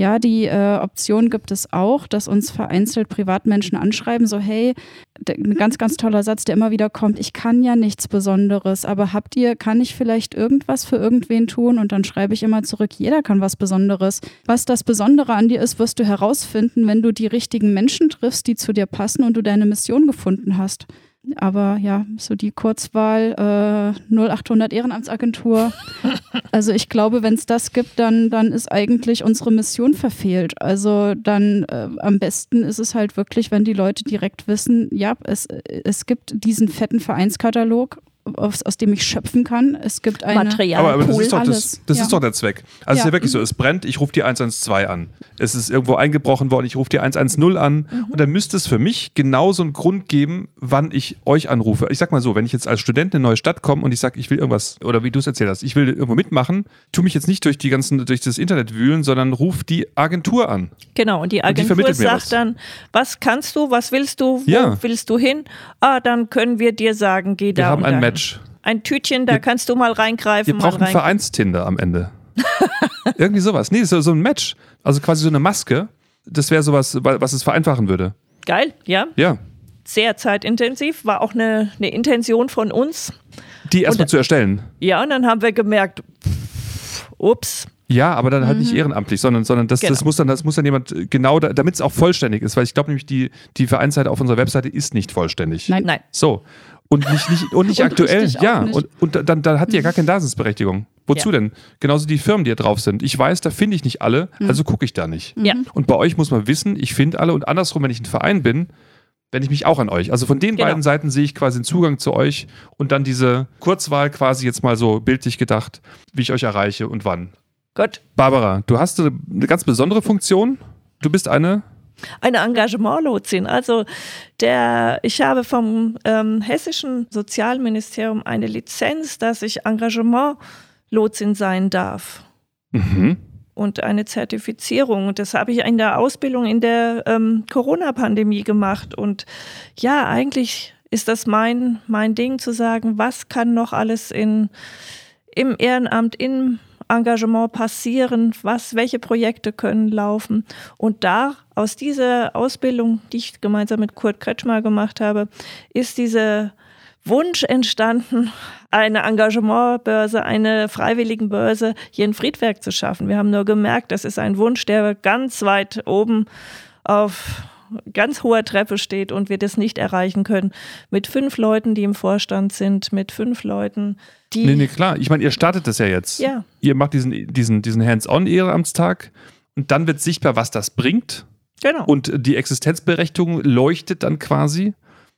Ja, die äh, Option gibt es auch, dass uns vereinzelt Privatmenschen anschreiben, so hey, ein ganz, ganz toller Satz, der immer wieder kommt, ich kann ja nichts Besonderes, aber habt ihr, kann ich vielleicht irgendwas für irgendwen tun? Und dann schreibe ich immer zurück, jeder kann was Besonderes. Was das Besondere an dir ist, wirst du herausfinden, wenn du die richtigen Menschen triffst, die zu dir passen und du deine Mission gefunden hast. Aber ja, so die Kurzwahl äh, 0800 Ehrenamtsagentur. [laughs] Also ich glaube, wenn es das gibt, dann, dann ist eigentlich unsere Mission verfehlt. Also dann äh, am besten ist es halt wirklich, wenn die Leute direkt wissen, ja, es, es gibt diesen fetten Vereinskatalog aus, aus dem ich schöpfen kann. Es gibt ein Material. Aber, aber das, ist doch, das, das ja. ist doch der Zweck. Also ja. es ist ja wirklich so, es brennt, ich rufe die 112 an. Es ist irgendwo eingebrochen worden, ich rufe die 110 an. Mhm. Und dann müsste es für mich genauso einen Grund geben, wann ich euch anrufe. Ich sag mal so, wenn ich jetzt als Student in eine neue Stadt komme und ich sage, ich will irgendwas, oder wie du es erzählt hast, ich will irgendwo mitmachen, tu mich jetzt nicht durch die ganzen, durch das Internet wühlen, sondern ruf die Agentur an. Genau, und die Agentur und die sagt dann, was kannst du, was willst du, wo ja. willst du hin? Ah, dann können wir dir sagen, geh da. Wir haben ein Match. Ein Tütchen, da wir, kannst du mal reingreifen. Wir brauchen rein. Vereinstinder am Ende. [laughs] Irgendwie sowas. Nee, so, so ein Match. Also quasi so eine Maske. Das wäre sowas, was es vereinfachen würde. Geil, ja. Ja. Sehr zeitintensiv, war auch eine, eine Intention von uns. Die erstmal zu erstellen. Ja, und dann haben wir gemerkt, pff, ups, ja, aber dann halt mhm. nicht ehrenamtlich, sondern, sondern das, genau. das, muss dann, das muss dann jemand genau, da, damit es auch vollständig ist, weil ich glaube nämlich, die, die Vereinsseite auf unserer Webseite ist nicht vollständig. Nein, nein. So. Und nicht, nicht, und nicht und aktuell. Ja, nicht. und, und dann, dann hat die ja gar keine Daseinsberechtigung. Wozu ja. denn? Genauso die Firmen, die da drauf sind. Ich weiß, da finde ich nicht alle, mhm. also gucke ich da nicht. Ja. Und bei euch muss man wissen, ich finde alle und andersrum, wenn ich ein Verein bin, wende ich mich auch an euch. Also von den genau. beiden Seiten sehe ich quasi einen Zugang zu euch und dann diese Kurzwahl quasi jetzt mal so bildlich gedacht, wie ich euch erreiche und wann. Gut. Barbara, du hast eine ganz besondere Funktion. Du bist eine eine Engagementlotsin. Also der, ich habe vom ähm, hessischen Sozialministerium eine Lizenz, dass ich Engagementlotsin sein darf. Mhm. Und eine Zertifizierung. Und das habe ich in der Ausbildung in der ähm, Corona-Pandemie gemacht. Und ja, eigentlich ist das mein, mein Ding zu sagen, was kann noch alles in, im Ehrenamt, in Engagement passieren, was, welche Projekte können laufen. Und da, aus dieser Ausbildung, die ich gemeinsam mit Kurt Kretschmer gemacht habe, ist dieser Wunsch entstanden, eine Engagementbörse, eine Freiwilligenbörse hier in Friedberg zu schaffen. Wir haben nur gemerkt, das ist ein Wunsch, der ganz weit oben auf ganz hoher Treppe steht und wir das nicht erreichen können. Mit fünf Leuten, die im Vorstand sind, mit fünf Leuten, die. Nee, nee, klar. Ich meine, ihr startet das ja jetzt. Ja. Ihr macht diesen, diesen, diesen Hands-on-Ehrenamtstag und dann wird sichtbar, was das bringt. Genau. Und die Existenzberechtigung leuchtet dann quasi.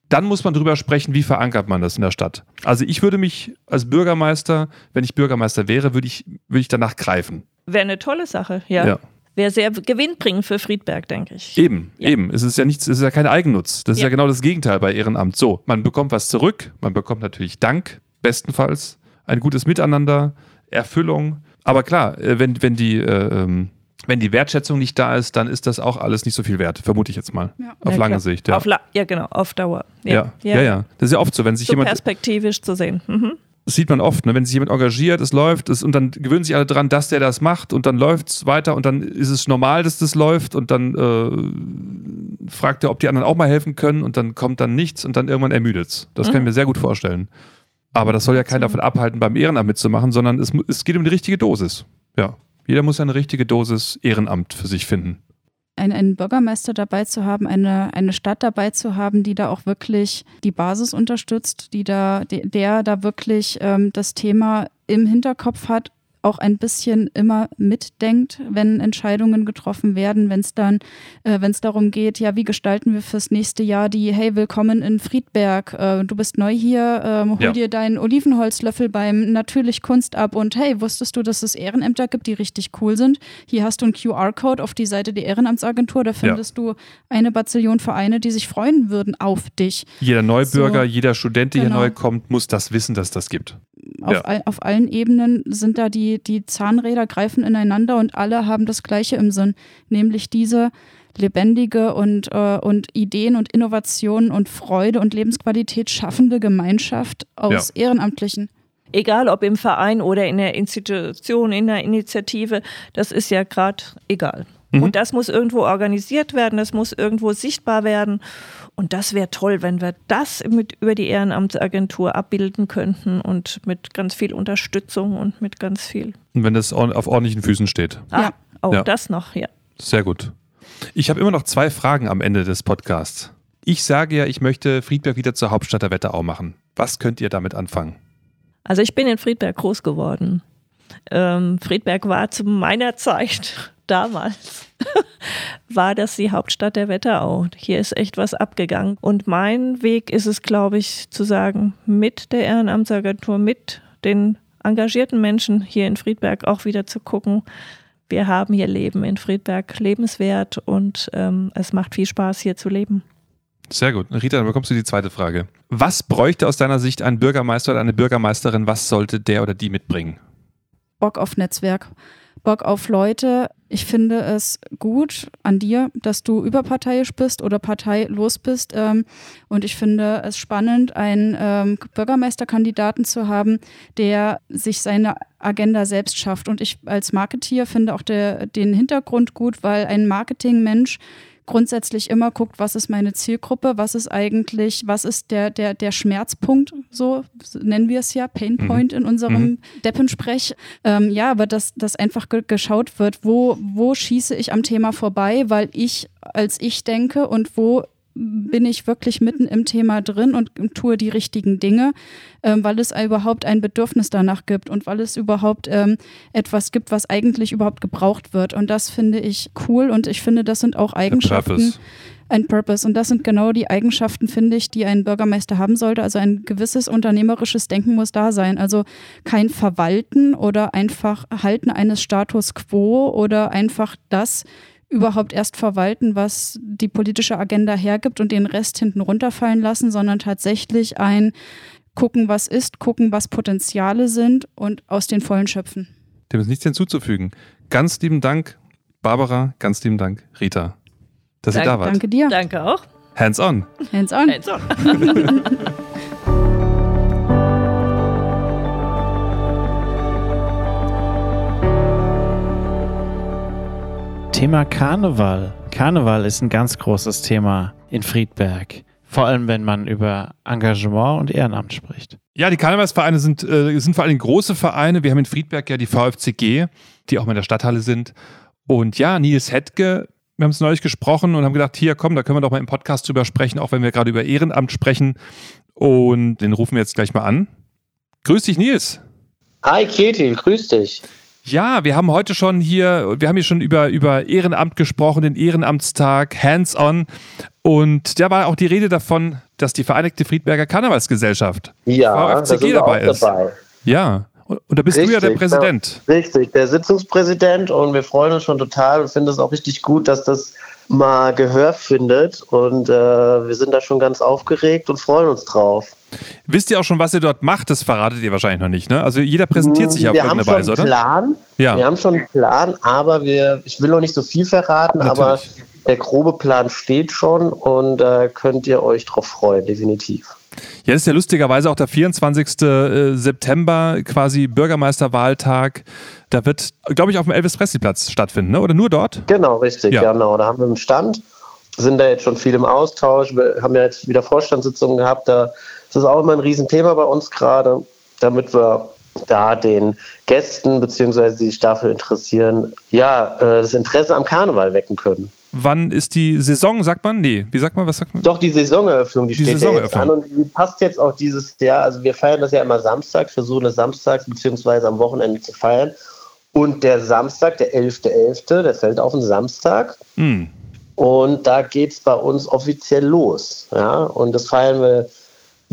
Dann muss man darüber sprechen, wie verankert man das in der Stadt. Also ich würde mich als Bürgermeister, wenn ich Bürgermeister wäre, würde ich, würde ich danach greifen. Wäre eine tolle Sache, ja. ja wäre sehr gewinnbringend für Friedberg, denke ich. Eben, ja. eben. Es ist ja nichts, es ist ja kein Eigennutz. Das ist ja. ja genau das Gegenteil bei Ehrenamt. So, man bekommt was zurück, man bekommt natürlich Dank, bestenfalls, ein gutes Miteinander, Erfüllung. Aber klar, äh, wenn, wenn die äh, ähm, wenn die Wertschätzung nicht da ist, dann ist das auch alles nicht so viel wert, vermute ich jetzt mal. Ja. Auf ja, lange klar. Sicht. Ja. Auf la ja, genau, auf Dauer. Ja. Ja. ja, Das ist ja oft so, wenn sich so jemand. Perspektivisch zu sehen. Mhm. Das sieht man oft, ne? wenn sich jemand engagiert, es läuft, es, und dann gewöhnen sich alle dran, dass der das macht und dann läuft es weiter und dann ist es normal, dass das läuft und dann äh, fragt er, ob die anderen auch mal helfen können und dann kommt dann nichts und dann irgendwann ermüdet es. Das mhm. kann ich mir sehr gut vorstellen. Aber das soll ja keinen davon abhalten, beim Ehrenamt mitzumachen, sondern es, es geht um die richtige Dosis. Ja. Jeder muss eine richtige Dosis Ehrenamt für sich finden einen, einen Bürgermeister dabei zu haben, eine, eine Stadt dabei zu haben, die da auch wirklich die Basis unterstützt, die da, die, der da wirklich ähm, das Thema im Hinterkopf hat, auch ein bisschen immer mitdenkt, wenn Entscheidungen getroffen werden, wenn es dann, äh, wenn es darum geht, ja, wie gestalten wir fürs nächste Jahr die, hey, willkommen in Friedberg, äh, du bist neu hier, äh, hol ja. dir deinen Olivenholzlöffel beim Natürlich Kunst ab und hey, wusstest du, dass es Ehrenämter gibt, die richtig cool sind? Hier hast du einen QR-Code auf die Seite der Ehrenamtsagentur, da findest ja. du eine Bazillion Vereine, die sich freuen würden auf dich. Jeder Neubürger, so, jeder Student, der genau. hier neu kommt, muss das wissen, dass das gibt. Auf, ja. all, auf allen Ebenen sind da die, die Zahnräder greifen ineinander und alle haben das Gleiche im Sinn, nämlich diese lebendige und, äh, und Ideen und Innovationen und Freude und Lebensqualität schaffende Gemeinschaft aus ja. Ehrenamtlichen. Egal ob im Verein oder in der Institution, in der Initiative, das ist ja gerade egal. Mhm. Und das muss irgendwo organisiert werden, das muss irgendwo sichtbar werden. Und das wäre toll, wenn wir das mit über die Ehrenamtsagentur abbilden könnten und mit ganz viel Unterstützung und mit ganz viel. Und wenn das auf ordentlichen Füßen steht. Ah, ja, auch ja. das noch, ja. Sehr gut. Ich habe immer noch zwei Fragen am Ende des Podcasts. Ich sage ja, ich möchte Friedberg wieder zur Hauptstadt der Wetterau machen. Was könnt ihr damit anfangen? Also ich bin in Friedberg groß geworden. Ähm, Friedberg war zu meiner Zeit damals [laughs] war das die Hauptstadt der Wetterau. Hier ist echt was abgegangen. Und mein Weg ist es, glaube ich, zu sagen, mit der Ehrenamtsagentur, mit den engagierten Menschen hier in Friedberg auch wieder zu gucken, wir haben hier Leben in Friedberg lebenswert und ähm, es macht viel Spaß, hier zu leben. Sehr gut. Rita, dann bekommst du die zweite Frage. Was bräuchte aus deiner Sicht ein Bürgermeister oder eine Bürgermeisterin? Was sollte der oder die mitbringen? Bock auf Netzwerk. Bock auf Leute. Ich finde es gut an dir, dass du überparteiisch bist oder parteilos bist. Ähm, und ich finde es spannend, einen ähm, Bürgermeisterkandidaten zu haben, der sich seine Agenda selbst schafft. Und ich als Marketeer finde auch der, den Hintergrund gut, weil ein Marketingmensch grundsätzlich immer guckt, was ist meine Zielgruppe, was ist eigentlich, was ist der, der, der Schmerzpunkt, so nennen wir es ja, Painpoint mhm. in unserem mhm. Deppensprech. Ähm, ja, aber dass, dass einfach ge geschaut wird, wo, wo schieße ich am Thema vorbei, weil ich als ich denke und wo bin ich wirklich mitten im Thema drin und tue die richtigen Dinge, ähm, weil es überhaupt ein Bedürfnis danach gibt und weil es überhaupt ähm, etwas gibt, was eigentlich überhaupt gebraucht wird. Und das finde ich cool und ich finde, das sind auch Eigenschaften. Ein Purpose. Und das sind genau die Eigenschaften, finde ich, die ein Bürgermeister haben sollte. Also ein gewisses unternehmerisches Denken muss da sein. Also kein Verwalten oder einfach Halten eines Status quo oder einfach das überhaupt erst verwalten, was die politische Agenda hergibt und den Rest hinten runterfallen lassen, sondern tatsächlich ein gucken, was ist, gucken, was Potenziale sind und aus den Vollen schöpfen. Dem ist nichts hinzuzufügen. Ganz lieben Dank, Barbara, ganz lieben Dank, Rita, dass Dank, ihr da wart. Danke dir. Danke auch. Hands on. Hands on. Hands on. [laughs] Thema Karneval. Karneval ist ein ganz großes Thema in Friedberg. Vor allem, wenn man über Engagement und Ehrenamt spricht. Ja, die Karnevalsvereine sind, äh, sind vor allem große Vereine. Wir haben in Friedberg ja die VfCG, die auch in der Stadthalle sind. Und ja, Nils Hetke, wir haben es neulich gesprochen und haben gedacht, hier komm, da können wir doch mal im Podcast drüber sprechen, auch wenn wir gerade über Ehrenamt sprechen. Und den rufen wir jetzt gleich mal an. Grüß dich, Nils. Hi, Ketil, grüß dich. Ja, wir haben heute schon hier, wir haben hier schon über, über Ehrenamt gesprochen, den Ehrenamtstag, Hands-on. Und da war auch die Rede davon, dass die Vereinigte Friedberger Karnevalsgesellschaft, ja, VfCG, dabei ist. Dabei. Ja, und da bist richtig, du ja der Präsident. Der, richtig, der Sitzungspräsident und wir freuen uns schon total und finden es auch richtig gut, dass das mal Gehör findet und äh, wir sind da schon ganz aufgeregt und freuen uns drauf. Wisst ihr auch schon, was ihr dort macht? Das verratet ihr wahrscheinlich noch nicht, ne? Also jeder präsentiert sich ja auf irgendeine Weise, oder? Plan. Ja. Wir haben schon einen Plan, aber wir, ich will noch nicht so viel verraten, Natürlich. aber der grobe Plan steht schon und da äh, könnt ihr euch drauf freuen, definitiv. Ja, das ist ja lustigerweise auch der 24. Äh, September, quasi Bürgermeisterwahltag. Da wird, glaube ich, auf dem Elvis-Presley-Platz stattfinden, ne? oder nur dort? Genau, richtig, ja. genau. Da haben wir einen Stand, sind da jetzt schon viel im Austausch. Wir haben ja jetzt wieder Vorstandssitzungen gehabt. Da ist das auch immer ein Riesenthema bei uns gerade, damit wir da den Gästen beziehungsweise die sich dafür interessieren, ja, äh, das Interesse am Karneval wecken können. Wann ist die Saison, sagt man? Nee, wie sagt man, was sagt man? Doch, die Saisoneröffnung, die, die steht Saisoneröffnung. jetzt an und die passt jetzt auch dieses Jahr. Also wir feiern das ja immer samstags, versuchen das samstags beziehungsweise am Wochenende zu feiern. Und der Samstag, der 11.11., .11., der fällt auf den Samstag. Mhm. Und da geht es bei uns offiziell los. Ja? Und das feiern wir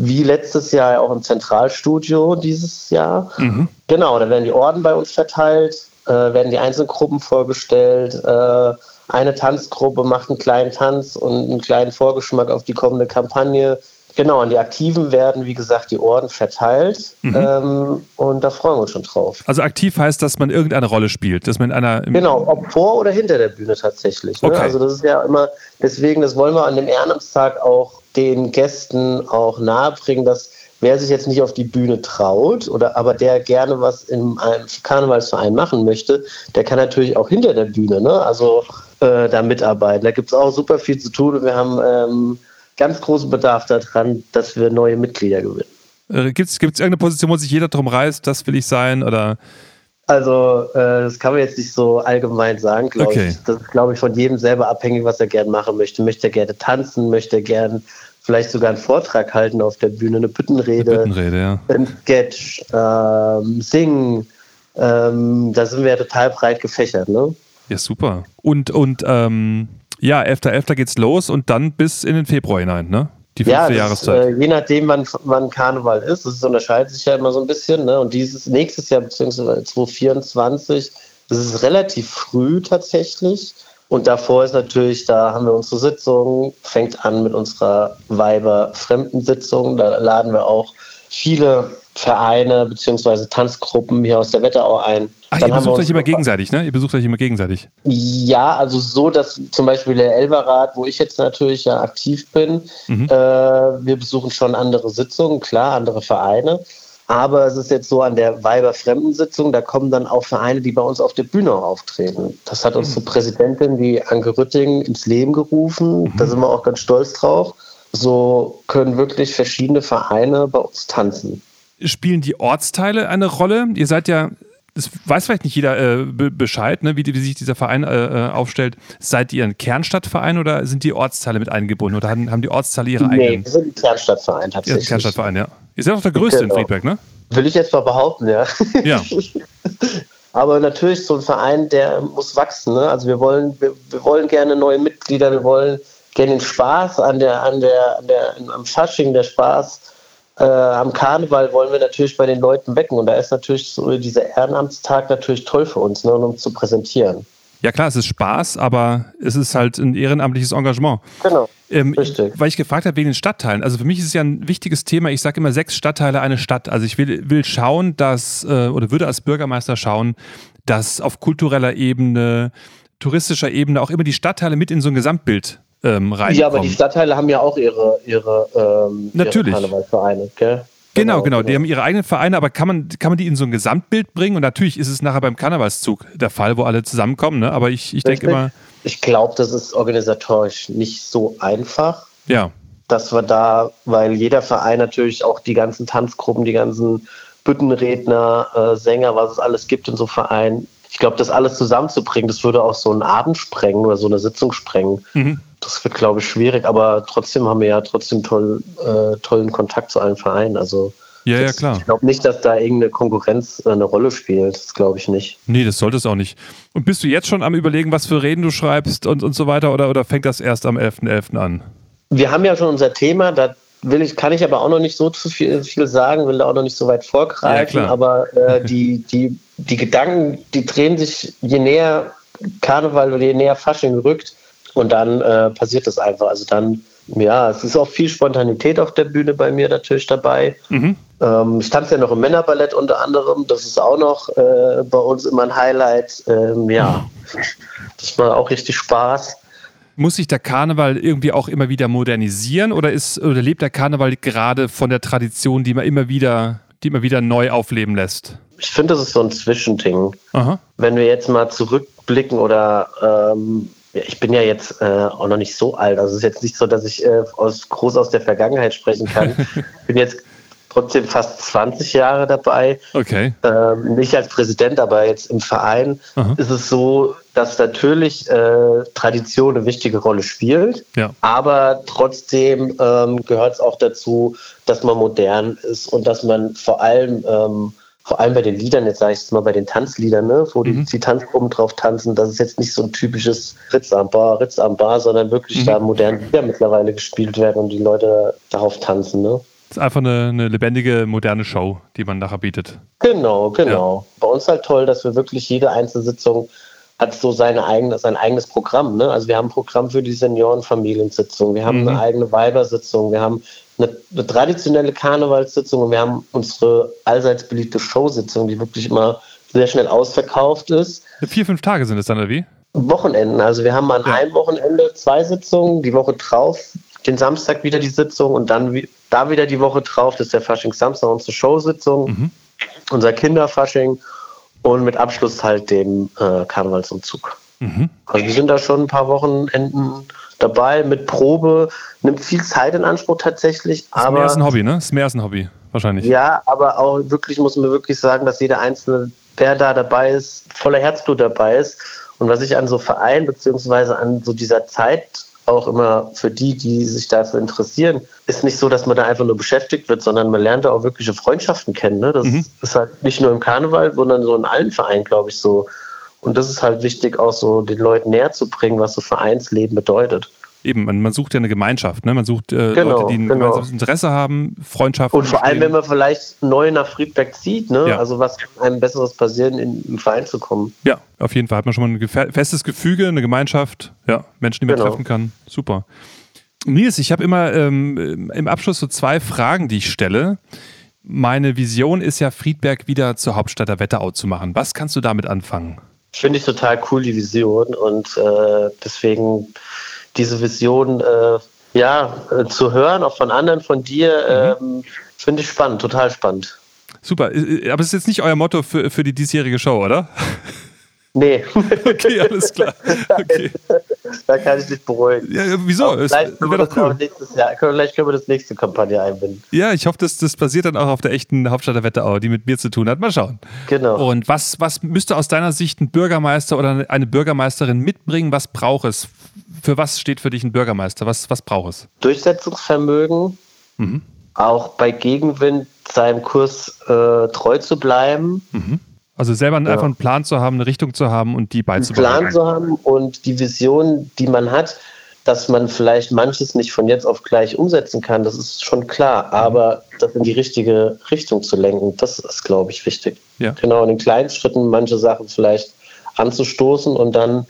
wie letztes Jahr auch im Zentralstudio dieses Jahr. Mhm. Genau, da werden die Orden bei uns verteilt, äh, werden die einzelnen Gruppen vorgestellt. Äh, eine Tanzgruppe macht einen kleinen Tanz und einen kleinen Vorgeschmack auf die kommende Kampagne. Genau, an die Aktiven werden, wie gesagt, die Orden verteilt. Mhm. Ähm, und da freuen wir uns schon drauf. Also aktiv heißt, dass man irgendeine Rolle spielt, dass man in einer. Genau, ob vor oder hinter der Bühne tatsächlich. Ne? Okay. Also das ist ja immer, deswegen, das wollen wir an dem Ehrenamtstag auch den Gästen auch nahebringen, dass wer sich jetzt nicht auf die Bühne traut oder aber der gerne was einem Karnevalsverein machen möchte, der kann natürlich auch hinter der Bühne, ne? Also äh, da mitarbeiten. Da gibt es auch super viel zu tun. Wir haben ähm, ganz großen Bedarf daran, dass wir neue Mitglieder gewinnen. Äh, gibt es irgendeine Position, wo sich jeder drum reißt, das will ich sein oder? Also, äh, das kann man jetzt nicht so allgemein sagen, glaube okay. ich. Das ist, glaube ich, von jedem selber abhängig, was er gerne machen möchte. Möchte er gerne tanzen, möchte er gerne vielleicht sogar einen Vortrag halten auf der Bühne, eine Büttenrede, eine Büttenrede ja. ein Sketch, ähm, singen. Ähm, da sind wir ja total breit gefächert, ne? Ja, super. Und, und ähm, ja, 11.11. .11. geht's los und dann bis in den Februar hinein, ne? Die fünfte ja, das, Jahreszeit. Äh, je nachdem, wann, wann Karneval ist, das unterscheidet sich ja immer so ein bisschen. Ne? Und dieses nächstes Jahr, beziehungsweise 2024, das ist relativ früh tatsächlich. Und davor ist natürlich, da haben wir unsere Sitzung, fängt an mit unserer Weiber-Fremdensitzung. Da laden wir auch viele Vereine bzw. Tanzgruppen hier aus der Wetterau ein. Ach, ihr besucht euch immer gegenseitig, ne? Ihr besucht euch immer gegenseitig. Ja, also so, dass zum Beispiel der Elberrat, wo ich jetzt natürlich ja aktiv bin, mhm. äh, wir besuchen schon andere Sitzungen, klar, andere Vereine. Aber es ist jetzt so an der Weiber-Fremdensitzung, da kommen dann auch Vereine, die bei uns auf der Bühne auftreten. Das hat unsere mhm. Präsidentin, die Anke Rütting, ins Leben gerufen. Mhm. Da sind wir auch ganz stolz drauf. So können wirklich verschiedene Vereine bei uns tanzen. Spielen die Ortsteile eine Rolle? Ihr seid ja das weiß vielleicht nicht jeder äh, Bescheid, ne, wie, wie, sich dieser Verein äh, äh, aufstellt. Seid ihr ein Kernstadtverein oder sind die Ortsteile mit eingebunden oder haben, haben die Ortsteile ihre nee, eigenen? Nee, wir sind ein Kernstadtverein tatsächlich. Ja, Kernstadtverein, ja. Ihr seid auch der größte genau. in Friedberg, ne? Will ich jetzt mal behaupten, ja. Ja. [laughs] Aber natürlich so ein Verein, der muss wachsen. Ne? Also wir wollen, wir, wir wollen gerne neue Mitglieder, wir wollen gerne den Spaß an der, an der, an der, am Fasching, der Spaß äh, am Karneval wollen wir natürlich bei den Leuten wecken. Und da ist natürlich so dieser Ehrenamtstag natürlich toll für uns, ne, um zu präsentieren. Ja klar, es ist Spaß, aber es ist halt ein ehrenamtliches Engagement. Genau. Ähm, Richtig. Weil ich gefragt habe wegen den Stadtteilen. Also für mich ist es ja ein wichtiges Thema. Ich sage immer sechs Stadtteile eine Stadt. Also ich will, will schauen, dass, äh, oder würde als Bürgermeister schauen, dass auf kultureller Ebene, touristischer Ebene auch immer die Stadtteile mit in so ein Gesamtbild ähm, reinkommen. Ja, aber die Stadtteile haben ja auch ihre, ihre, ähm, Natürlich. ihre Karnevalvereine, gell? Genau, genau, genau. Die haben ihre eigenen Vereine, aber kann man, kann man die in so ein Gesamtbild bringen? Und natürlich ist es nachher beim Karnevalszug der Fall, wo alle zusammenkommen, ne? Aber ich, ich denke immer. Ich glaube, das ist organisatorisch nicht so einfach. Ja. Dass wir da, weil jeder Verein natürlich auch die ganzen Tanzgruppen, die ganzen Büttenredner, äh, Sänger, was es alles gibt in so Vereinen, ich glaube, das alles zusammenzubringen, das würde auch so einen Abend sprengen oder so eine Sitzung sprengen. Mhm. Das wird, glaube ich, schwierig, aber trotzdem haben wir ja trotzdem toll, äh, tollen Kontakt zu allen Vereinen. Also ja, das, ja, klar. Ich glaube nicht, dass da irgendeine Konkurrenz eine Rolle spielt. Das glaube ich nicht. Nee, das sollte es auch nicht. Und bist du jetzt schon am Überlegen, was für Reden du schreibst und, und so weiter oder, oder fängt das erst am 11.11. .11. an? Wir haben ja schon unser Thema, da will ich, kann ich aber auch noch nicht so zu viel, viel sagen, will da auch noch nicht so weit vorgreifen, ja, aber äh, die, die, die Gedanken, die drehen sich, je näher Karneval oder je näher Fasching rückt und dann äh, passiert das einfach. Also dann, ja, es ist auch viel Spontanität auf der Bühne bei mir natürlich dabei. Mhm. Ähm, ich tanze ja noch im Männerballett unter anderem, das ist auch noch äh, bei uns immer ein Highlight. Ähm, ja, das macht auch richtig Spaß muss sich der Karneval irgendwie auch immer wieder modernisieren oder ist oder lebt der Karneval gerade von der Tradition, die man immer wieder, die immer wieder neu aufleben lässt? Ich finde, das ist so ein Zwischending. Aha. Wenn wir jetzt mal zurückblicken oder ähm, ich bin ja jetzt äh, auch noch nicht so alt. Also es ist jetzt nicht so, dass ich äh, aus, groß aus der Vergangenheit sprechen kann. [laughs] Ich bin jetzt trotzdem fast 20 Jahre dabei. Okay. Ähm, nicht als Präsident, aber jetzt im Verein Aha. ist es so, dass natürlich äh, Tradition eine wichtige Rolle spielt, ja. aber trotzdem ähm, gehört es auch dazu, dass man modern ist und dass man vor allem ähm, vor allem bei den Liedern, jetzt sage ich es mal bei den Tanzliedern, ne, wo mhm. die, die Tanzgruppen drauf tanzen, das ist jetzt nicht so ein typisches Ritz am Bar, Ritz am Bar, sondern wirklich mhm. da moderne Lieder mittlerweile gespielt werden und die Leute darauf tanzen. Ne? Das ist einfach eine, eine, lebendige, moderne Show, die man nachher bietet. Genau, genau. Ja. Bei uns halt toll, dass wir wirklich jede einzelne Sitzung hat so seine eigene, sein eigenes Programm. Ne? Also wir haben ein Programm für die Seniorenfamiliensitzung, wir haben mhm. eine eigene Weibersitzung, wir haben eine, eine, traditionelle Karnevalssitzung und wir haben unsere allseits beliebte Showsitzung, die wirklich immer sehr schnell ausverkauft ist. Vier, fünf Tage sind es dann, oder wie? Wochenenden. Also wir haben an ja. einem Wochenende zwei Sitzungen, die Woche drauf, den Samstag wieder die Sitzung und dann da wieder die Woche drauf, das ist der Fasching Samstag, unsere Showsitzung, mhm. unser Kinderfasching und mit Abschluss halt dem äh, Karnevalsumzug. Mhm. Also wir sind da schon ein paar Wochenenden dabei mit Probe, nimmt viel Zeit in Anspruch tatsächlich. Das ist mehr als ein Hobby, ne? Das ist mehr als ein Hobby, wahrscheinlich. Ja, aber auch wirklich muss man wirklich sagen, dass jeder Einzelne, der da dabei ist, voller Herzblut dabei ist. Und was ich an so Verein beziehungsweise an so dieser Zeit auch immer für die, die sich dafür interessieren, ist nicht so, dass man da einfach nur beschäftigt wird, sondern man lernt da auch wirkliche Freundschaften kennen. Ne? Das mhm. ist halt nicht nur im Karneval, sondern so in allen Vereinen, glaube ich, so. Und das ist halt wichtig, auch so den Leuten näher zu bringen, was so Vereinsleben bedeutet. Eben, man, man sucht ja eine Gemeinschaft, ne? Man sucht äh, genau, Leute, die ein genau. gemeinsames Interesse haben, Freundschaft. Und vor allem, wenn man vielleicht neu nach Friedberg zieht, ne? Ja. Also was kann einem Besseres passieren, in einen Verein zu kommen. Ja, auf jeden Fall hat man schon mal ein festes Gefüge, eine Gemeinschaft, ja, Menschen, die man genau. treffen kann. Super. Nils, ich habe immer ähm, im Abschluss so zwei Fragen, die ich stelle. Meine Vision ist ja, Friedberg wieder zur Hauptstadt der Wetterau zu machen. Was kannst du damit anfangen? Finde ich total cool, die Vision. Und äh, deswegen diese Vision äh, ja, äh, zu hören, auch von anderen, von dir, mhm. ähm, finde ich spannend, total spannend. Super, äh, äh, aber es ist jetzt nicht euer Motto für, für die diesjährige Show, oder? [laughs] Nee. okay, alles klar. Okay. [laughs] da kann ich dich beruhigen. Ja, wieso? vielleicht, können wir cool. nächstes Jahr, vielleicht können wir das nächste Kampagne einbinden. Ja, ich hoffe, das, das basiert dann auch auf der echten Hauptstadt der Wetterau, die mit mir zu tun hat. Mal schauen. Genau. Und was, was müsste aus deiner Sicht ein Bürgermeister oder eine Bürgermeisterin mitbringen? Was braucht es? Für was steht für dich ein Bürgermeister? Was, was braucht es? Durchsetzungsvermögen. Mhm. Auch bei Gegenwind seinem Kurs äh, treu zu bleiben. Mhm also selber ja. einfach einen Plan zu haben, eine Richtung zu haben und die beizubehalten. Einen Plan zu haben und die Vision, die man hat, dass man vielleicht manches nicht von jetzt auf gleich umsetzen kann, das ist schon klar. Aber das in die richtige Richtung zu lenken, das ist, glaube ich, wichtig. Ja. Genau, in den kleinen Schritten manche Sachen vielleicht anzustoßen und dann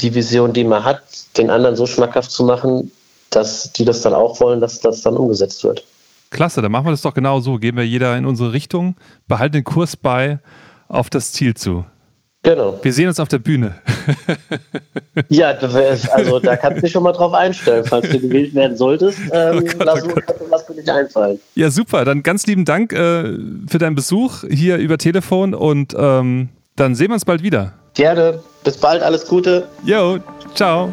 die Vision, die man hat, den anderen so schmackhaft zu machen, dass die das dann auch wollen, dass das dann umgesetzt wird. Klasse, dann machen wir das doch genau so. Gehen wir jeder in unsere Richtung, behalten den Kurs bei auf das Ziel zu. Genau. Wir sehen uns auf der Bühne. [laughs] ja, also da kannst du dich schon mal drauf einstellen. Falls du gewählt werden solltest, [laughs] ähm, oh Gott, lass, oh Gott. lass dir nicht einfallen. Ja, super. Dann ganz lieben Dank äh, für deinen Besuch hier über Telefon und ähm, dann sehen wir uns bald wieder. Gerne. Bis bald. Alles Gute. Jo, ciao.